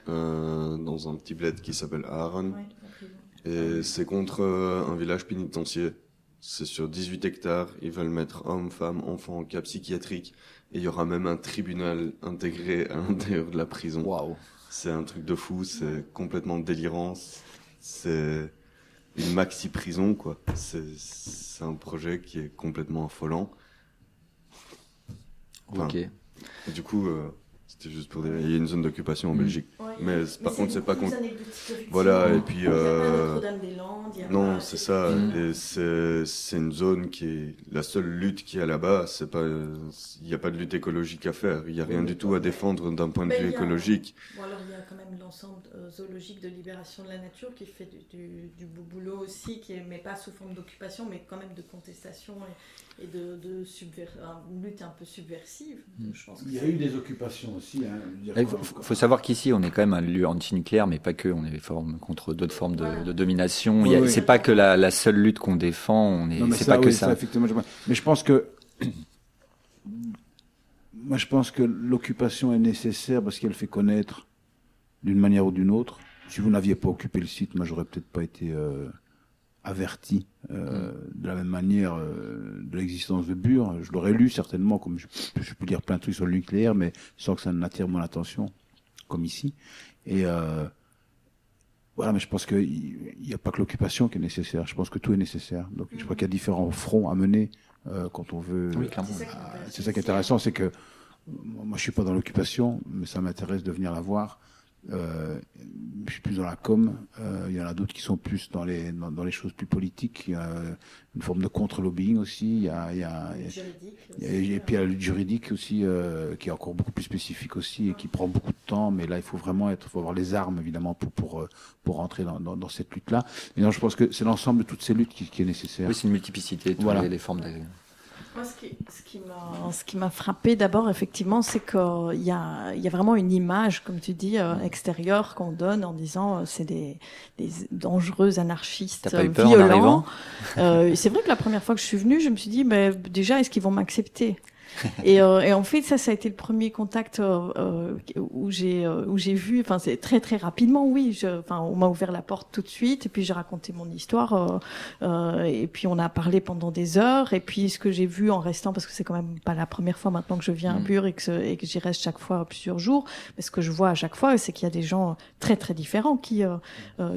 euh, dans un petit bled qui s'appelle Aaron. Ouais. Et c'est contre euh, un village pénitentiaire. C'est sur 18 hectares. Ils veulent mettre hommes, femmes, enfants en cas psychiatrique. Et il y aura même un tribunal intégré à l'intérieur de la prison. Waouh. C'est un truc de fou. C'est complètement délirant. C'est une maxi prison, quoi. C'est un projet qui est complètement affolant. Enfin, Ok. du coup, euh, c'était juste pour dire, il y a une zone d'occupation en Belgique. Ouais, Mais mais par contre, c'est pas beaucoup con. plus anecdotique, effectivement. Voilà, et puis, Il y a pas euh, Notre-Dame-des-Landes, il y a Non, pas- c'est ça. Mm. Et c'est une zone qui est la seule lutte qu'il y a là-bas. C'est pas, il n'y a pas de lutte écologique à faire. Il y a rien du tout à défendre d'un point de vue a- écologique. Bon, alors il y a quand même l'ensemble euh, zoologique de libération de la nature qui fait du, du, boulot aussi, qui est, mais pas sous forme d'occupation, mais quand même de contestation et, et de, de subver- une lutte un peu subversive. Mm. Je pense que Il y a eu des occupations aussi. Hein, Il quand- faut, faut savoir qu'ici, on est quand même un lieu antinucléaire, mais pas que. On est forme contre d'autres formes de, Voilà. de domination. Oui, oui. C'est pas que la, la seule lutte qu'on défend. On est. C'est ça, pas que ça. effectivement, je- mais je pense que. <clears throat> Moi, je pense que l'occupation est nécessaire parce qu'elle fait connaître d'une manière ou d'une autre. Si vous n'aviez pas occupé le site, moi, j'aurais peut-être pas été euh, averti euh, de la même manière euh, de l'existence de Bure. Je l'aurais lu certainement, comme je, je peux lire plein de trucs sur le nucléaire, mais sans que ça n'attire mon attention, comme ici. Et euh, voilà, mais je pense qu'il n'y a pas que l'occupation qui est nécessaire. Je pense que tout est nécessaire. Donc, je crois qu'il y a différents fronts à mener euh, quand on veut. Oui, clairement. C'est ça qui Ah, est aussi. intéressant, c'est que moi, moi, je suis pas dans l'occupation, mais ça m'intéresse de venir la voir. Euh, je suis plus dans la com. Euh, il y en a d'autres qui sont plus dans les dans, dans les choses plus politiques. Il y a une forme de contre-lobbying aussi. Il y a, il y a, il y a- et puis il y a la lutte juridique aussi, euh, qui est encore beaucoup plus spécifique aussi et qui prend beaucoup de temps. Mais là, il faut vraiment être, faut avoir les armes évidemment pour pour euh, pour rentrer dans, dans, dans cette lutte-là. Et non, je pense que c'est l'ensemble de toutes ces luttes qui, qui est nécessaire. Oui, c'est une multiplicité. Toutes Voilà. les, les formes. De... Moi, ce qui, ce qui m'a, frappé d'abord, effectivement, c'est qu'il y a, il y a vraiment une image, comme tu dis, euh, extérieure qu'on donne en disant euh, c'est des, des dangereux anarchistes T'as pas eu euh, violents. Euh, c'est vrai que la première fois que je suis venue, je me suis dit, mais déjà, est-ce qu'ils vont m'accepter? <laughs> et, euh, et en fait, ça, ça a été le premier contact euh, euh, où j'ai euh, où j'ai vu. Enfin, c'est très très rapidement, oui. je- Enfin, on m'a ouvert la porte tout de suite, et puis j'ai raconté mon histoire, euh, euh, et puis on a parlé pendant des heures. Et puis ce que j'ai vu en restant, parce que c'est quand même pas la première fois maintenant que je viens à Mm. Bure et que, et que j'y reste chaque fois plusieurs jours, mais ce que je vois à chaque fois, c'est qu'il y a des gens très très différents qui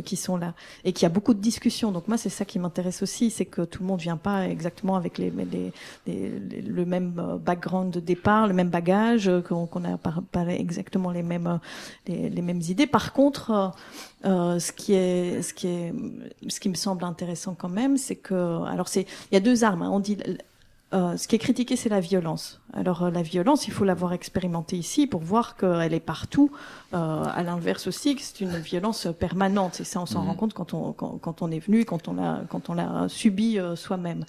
qui sont là et qu'il y a beaucoup de discussions. Donc moi, c'est ça qui m'intéresse aussi, c'est que tout le monde vient pas exactement avec les, les, les- les- le même background de départ, le même bagage, euh, qu'on qu'on a pas exactement les mêmes euh, les, mêmes idées. Par contre, euh, ce qui est ce qui est ce qui me semble intéressant quand même, c'est que alors c'est il y a deux armes. hein. On dit ce qui est critiqué, c'est la violence. Alors euh, la violence, il faut l'avoir expérimentée ici pour voir qu'elle est partout. Euh, à l'inverse aussi, que c'est une violence permanente. Et ça, on s'en Mhm. rend compte quand on quand, quand on est venu, quand on l'a quand on l'a subi euh, soi-même.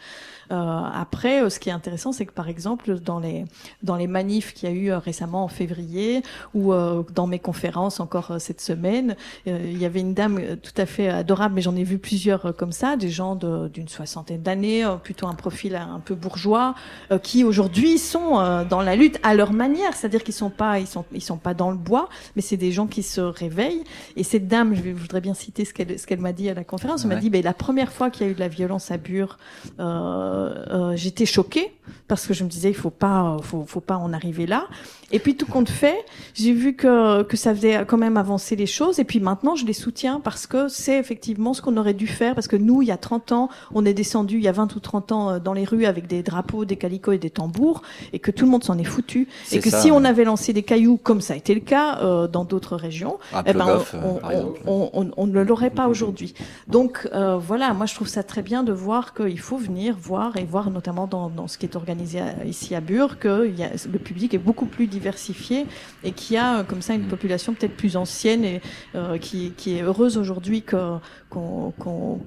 Euh, après, ce qui est intéressant, c'est que par exemple dans les dans les manifs qu'il y a eu récemment en février ou dans mes conférences encore cette semaine, il y avait une dame tout à fait adorable, mais j'en ai vu plusieurs comme ça, des gens de- d'une soixantaine d'années, plutôt un profil un peu bourgeois, qui aujourd'hui sont euh, dans la lutte à leur manière, c'est-à-dire qu'ils sont pas ils sont ils sont pas dans le bois, mais c'est des gens qui se réveillent. Et cette dame, je, vais- je voudrais bien citer ce qu'elle ce qu'elle m'a dit à la conférence. Elle m'a dit, ben la première fois qu'il y a eu de la violence à Bure, euh, euh, j'étais choquée parce que je me disais il faut pas faut, faut pas en arriver là. Et puis tout compte fait, j'ai vu que que ça faisait quand même avancer les choses. Et puis maintenant, je les soutiens parce que c'est effectivement ce qu'on aurait dû faire. Parce que nous, il y a 30 ans, on est descendu, il y a 20 ou 30 ans, euh, dans les rues avec des drapeaux, des calicots et des tambours, et que tout le monde s'en est foutu. Et que ça, si on avait lancé des cailloux, comme ça a été le cas euh, dans d'autres régions, À eh ben, on, on- on- on- on ne l'aurait pas aujourd'hui. Donc euh, voilà, moi je trouve ça très bien de voir qu'il faut venir voir et voir notamment dans, dans ce qui est est organisé ici à Bure, que y a, le public est beaucoup plus diversifié et qu'il y a comme ça une population peut-être plus ancienne et qui, qui, est heureuse aujourd'hui qu'on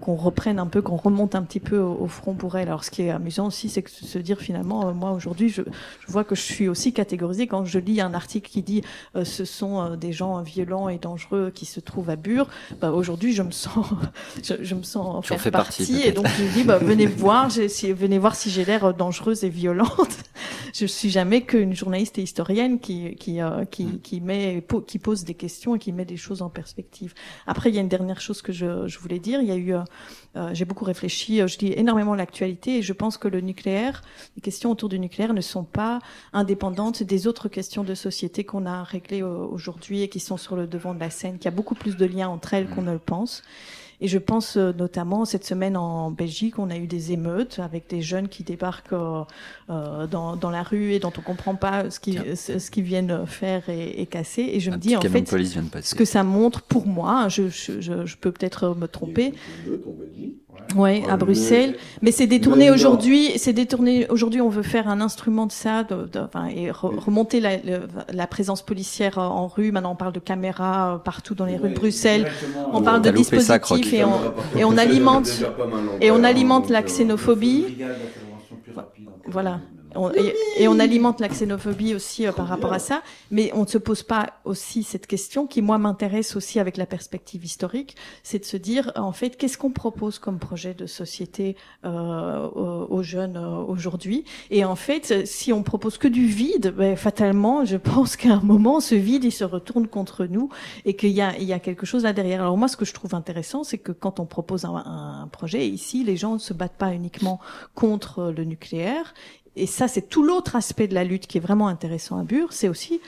reprenne un peu, qu'on remonte un petit peu au, front pour elle. Alors ce qui est amusant aussi, c'est que se dire finalement, moi aujourd'hui, je, je, vois que je suis aussi catégorisée quand je lis un article qui dit ce sont des gens violents et dangereux qui se trouvent à Bure. Bah, aujourd'hui, je me sens, <laughs> je, je me sens en faire partie, et donc je dis bah, venez <laughs> voir, si, venez voir si j'ai l'air dangereuse et violente. <laughs> je suis jamais qu'une journaliste et historienne qui qui euh, qui, mm. qui met qui pose des questions et qui met des choses en perspective. Après, il y a une dernière chose que je, je voulais dire. Il y a eu euh, euh j'ai beaucoup réfléchi, je dis énormément l'actualité et je pense que le nucléaire, les questions autour du nucléaire ne sont pas indépendantes des autres questions de société qu'on a réglées aujourd'hui et qui sont sur le devant de la scène, qui a beaucoup plus de liens entre elles qu'on mm. ne le pense. Et je pense euh, notamment cette semaine en Belgique, on a eu des émeutes avec des jeunes qui débarquent euh, euh dans, dans, la rue et dont on comprend pas ce qu'ils ce qu'ils viennent faire et, et, casser. Et je me dis en fait ce que ça montre pour moi. Je, je, je peux peut-être me tromper. Oui, à Bruxelles. Mais c'est détourné aujourd'hui. C'est détourné aujourd'hui. On veut faire un instrument de ça, de, de, enfin, et remonter la, la, présence policière en rue. Maintenant, on parle de caméras euh, partout dans les rues de Bruxelles. On parle de dispositifs et on, et on <laughs> alimente et on alimente la xénophobie. Voilà et, on alimente la xénophobie aussi euh, par rapport à ça, mais on ne se pose pas aussi cette question qui moi m'intéresse aussi avec la perspective historique, c'est de se dire en fait qu'est-ce qu'on propose comme projet de société euh, aux, jeunes euh, aujourd'hui, et en fait si on propose que du vide, ben, fatalement je pense qu'à un moment ce vide il se retourne contre nous et qu'il y a, il y a quelque chose là derrière. Alors moi ce que je trouve intéressant c'est que quand on propose un, un projet ici les gens ne se battent pas uniquement contre le nucléaire et ça, c'est tout l'autre aspect de la lutte qui est vraiment intéressant à Bure, c'est aussi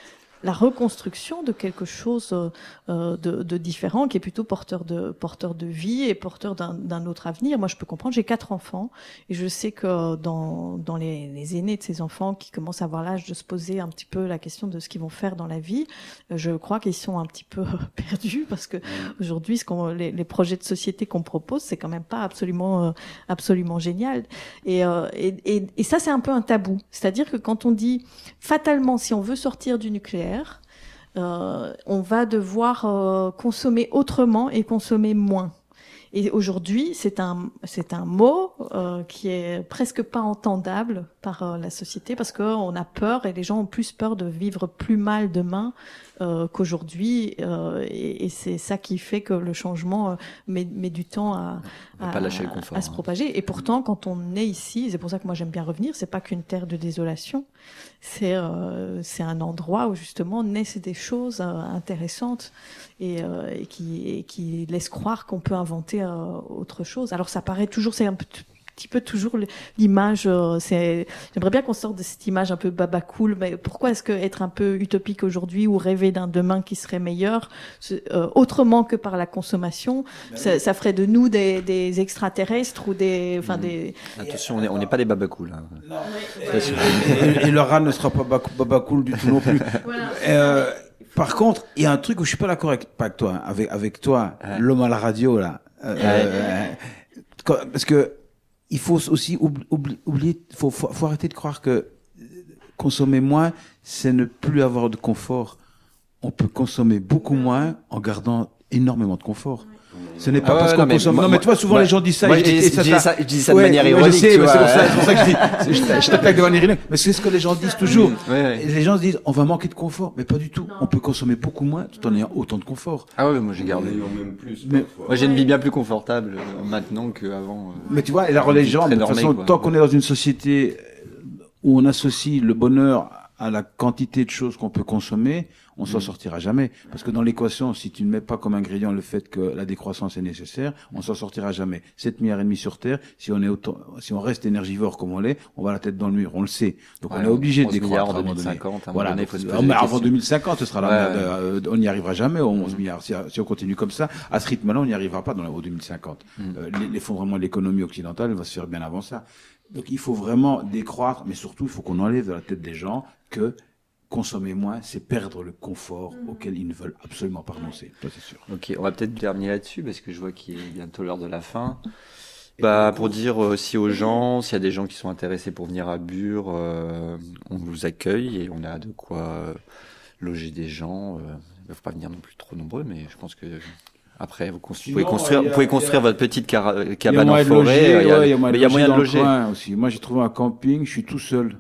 la reconstruction de quelque chose euh, euh, de, de, différent, qui est plutôt porteur de porteur de vie et porteur d'un autre avenir. Moi, je peux comprendre. J'ai quatre enfants et je sais que dans, dans les, les aînés de ces enfants qui commencent à avoir l'âge de se poser un petit peu la question de ce qu'ils vont faire dans la vie, je crois qu'ils sont un petit peu <laughs> perdus parce que aujourd'hui, ce qu'on les, les, projets de société qu'on propose, c'est quand même pas absolument euh, absolument génial. Et, et, et, et ça, c'est un peu un tabou. C'est-à-dire que quand on dit fatalement, si on veut sortir du nucléaire euh, on va devoir euh, consommer autrement et consommer moins. Et aujourd'hui, c'est un c'est un mot euh, qui est presque pas entendable par la société parce qu'on a peur et les gens ont plus peur de vivre plus mal demain euh, qu'aujourd'hui, euh, et, et c'est ça qui fait que le changement euh, met, met du temps à, à, pas lâcher le confort, à se hein. propager. Et pourtant, quand on est ici, c'est pour ça que moi j'aime bien revenir, c'est pas qu'une terre de désolation, c'est euh, un endroit où justement naissent des choses intéressantes et, et qui, et qui laissent croire qu'on peut inventer autre chose. Alors ça paraît toujours, c'est un peu petit peu toujours l'image. Euh, c'est, j'aimerais bien qu'on sorte de cette image un peu baba cool. Mais pourquoi est-ce que être un peu utopique aujourd'hui ou rêver d'un demain qui serait meilleur, euh, autrement que par la consommation, ben ça, ça, ferait de nous des, des extraterrestres ou des, enfin mmh. des. Attention, on n'est pas des baba cool. Hein. Non. Et, et, le rat ne sera pas baba cool du tout non plus. <laughs> voilà. Euh, par contre, il y a un truc où je suis pas d'accord avec, pas avec toi, hein, avec, avec toi, l'homme à la radio, là. Euh, euh, parce que il faut aussi oublier, faut, faut, faut, arrêter de croire que consommer moins, c'est ne plus avoir de confort. On peut consommer beaucoup moins en gardant énormément de confort. Ce n'est pas ah parce qu'on consomme. non, mais tu vois, souvent les gens disent ça. Moi, et, je, ça, ça, je dis ça de manière ironique. je sais, c'est pour, ça que je dis. je, t'attaque de manière ironique. Mais c'est ce que les gens disent toujours. Les gens se disent, on va manquer de confort. Mais pas du tout. On peut consommer beaucoup moins tout en ayant autant de confort. Ah ouais, moi j'ai gardé. même plus. Mais, moi j'ai une vie bien plus confortable euh, maintenant qu'avant. Euh. Mais tu vois, et alors les gens, de toute façon, tant qu'on est dans une société où on associe le bonheur à la quantité de choses qu'on peut consommer, on s'en mm. sortira jamais. Parce que dans l'équation, si tu ne mets pas comme ingrédient le fait que la décroissance est nécessaire, on s'en sortira jamais. 7 milliards et demi sur Terre, si on est autant, si on reste énergivore comme on l'est, on va la tête dans le mur, on le sait. Donc on est obligé de décroître en 2050. Voilà. mais avant 2050, ce sera là, euh, on n'y arrivera jamais aux 11 mm. milliards. Si, on continue comme ça, à ce rythme-là, on n'y arrivera pas dans la, au 2050. Mm. Euh, l'effondrement de l'économie occidentale va se faire bien avant ça. Donc il faut vraiment décroître, mais surtout il faut qu'on enlève de la tête des gens que consommer moins, c'est perdre le confort mhm. auquel ils ne veulent absolument pas renoncer. c'est sûr. Ok, on va peut-être terminer là-dessus parce que je vois qu'il est bientôt l'heure de la fin. Bah, pour dire aussi aux gens, s'il y a des gens qui sont intéressés pour venir à Bure, euh, on vous accueille et on a de quoi euh, loger des gens. Euh, il ne faut pas venir non plus trop nombreux, mais je pense que après, vous, cons- vous pouvez construire, a- vous pouvez y a- construire votre petite cabane en forêt. euh, il y a- moyen de il y a moyen de dans le loger. aussi. Moi, j'ai trouvé un camping, je suis tout seul.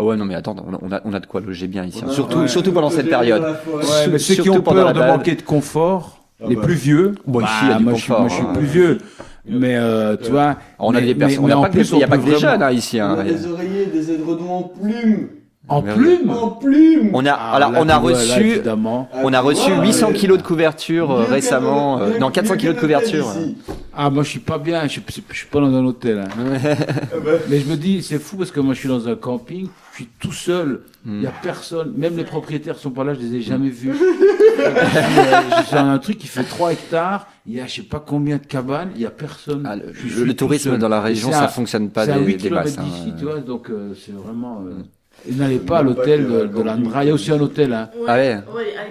Ah ouais, non, mais attends, on a, on a, on de quoi loger bien ici. hein. On Surtout, ouais. surtout pendant cette période. Ouais, Sur- mais ceux qui ont peur de manquer de confort, Ah les bah. plus vieux. Bon, ici, bah, il y a du moi, je suis- confort, moi, je suis hein. plus vieux. Mais euh, tu vois. On a mais- des personnes, on n'a en pas que des, il y a on pas que des jeunes hein, ici. On hein. a des oreillers, des aiderons en plumes. En Mais plume En plumes On a, Ah, alors, on a là, reçu, on a reçu Ouais, 800 ouais. kilos de couverture euh, récemment. euh, non, 400 mieux kilos de couverture. Ah, moi, je suis pas bien. Je, je, je suis pas dans un hôtel. hein. Ah bah, Mais je me dis, c'est fou parce que moi, je suis dans un camping. Je suis tout seul. Il Hmm. y a personne. Même les propriétaires sont pas là. Je les ai jamais vus. <laughs> euh, dans un truc qui fait 3 hectares. Il y a je sais pas combien de cabanes. Il y a personne. Ah, le, Je tourisme dans la région, ça à- fonctionne pas des, 8 des masses. hein. d'ici, tu vois. Donc, euh, c'est vraiment. euh, Et n'allez pas à l'hôtel de, de l'Andra. Il y a aussi un hôtel. Hein. Ah ouais il,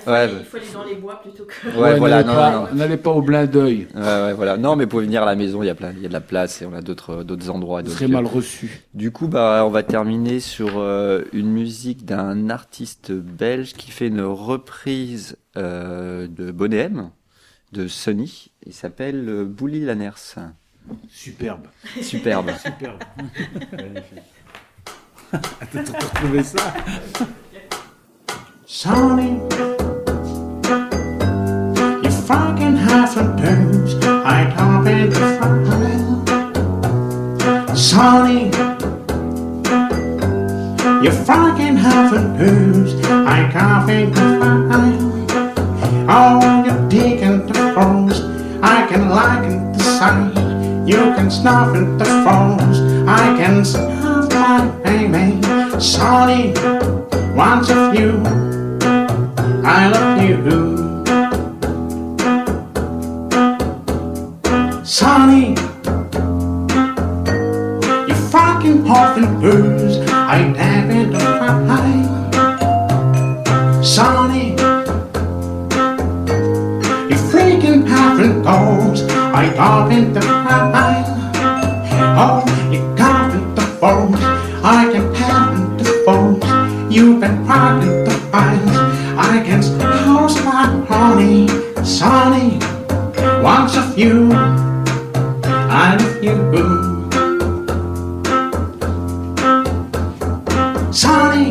faut Ouais. aller, il faut aller dans les bois plutôt que. Ouais, voilà, n'allez non, pas, non. n'allez pas au blind d'œil. Ouais, ouais, voilà. Non, mais pour venir à la maison, il y a plein, il y a de la place et on a d'autres, d'autres endroits. Lieux. mal reçu. Du coup, bah, on va terminer sur euh, une musique d'un artiste belge qui fait une reprise euh, de Bonnet M, de Sony. Il s'appelle euh, Bouli Lanners. Superbe. Superbe. <laughs> Superbe. <laughs> אתה צריך לתת לביסה. Sonny, if I can a dance, I'd have a fire. Sonny, you fucking can have a dance, I can't a fire. Oh, you're digging the phones, I can liken the sight. You can snuff in the phones, I can snuff my. Sonny, once of you. I love you. Sonny, you fucking puffin' booze. I the fire. Sonny, you freaking puffin' goes. I dab in the. Oh, you've been crying the fight against house my honey, Sonny. Once a few, I love you. Sonny.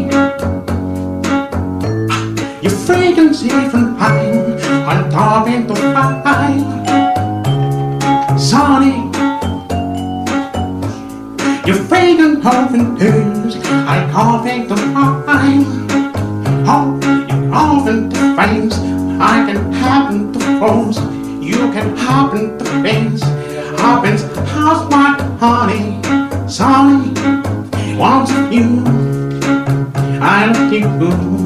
your fragrance even fine, I'm talking to fine. Sonny. your fragrance often too. I coughing to fine. Oh, you coughing to veins. I can happen to phones. You can happen to things. Happens, how's my honey? Sonny, wants you. I love you.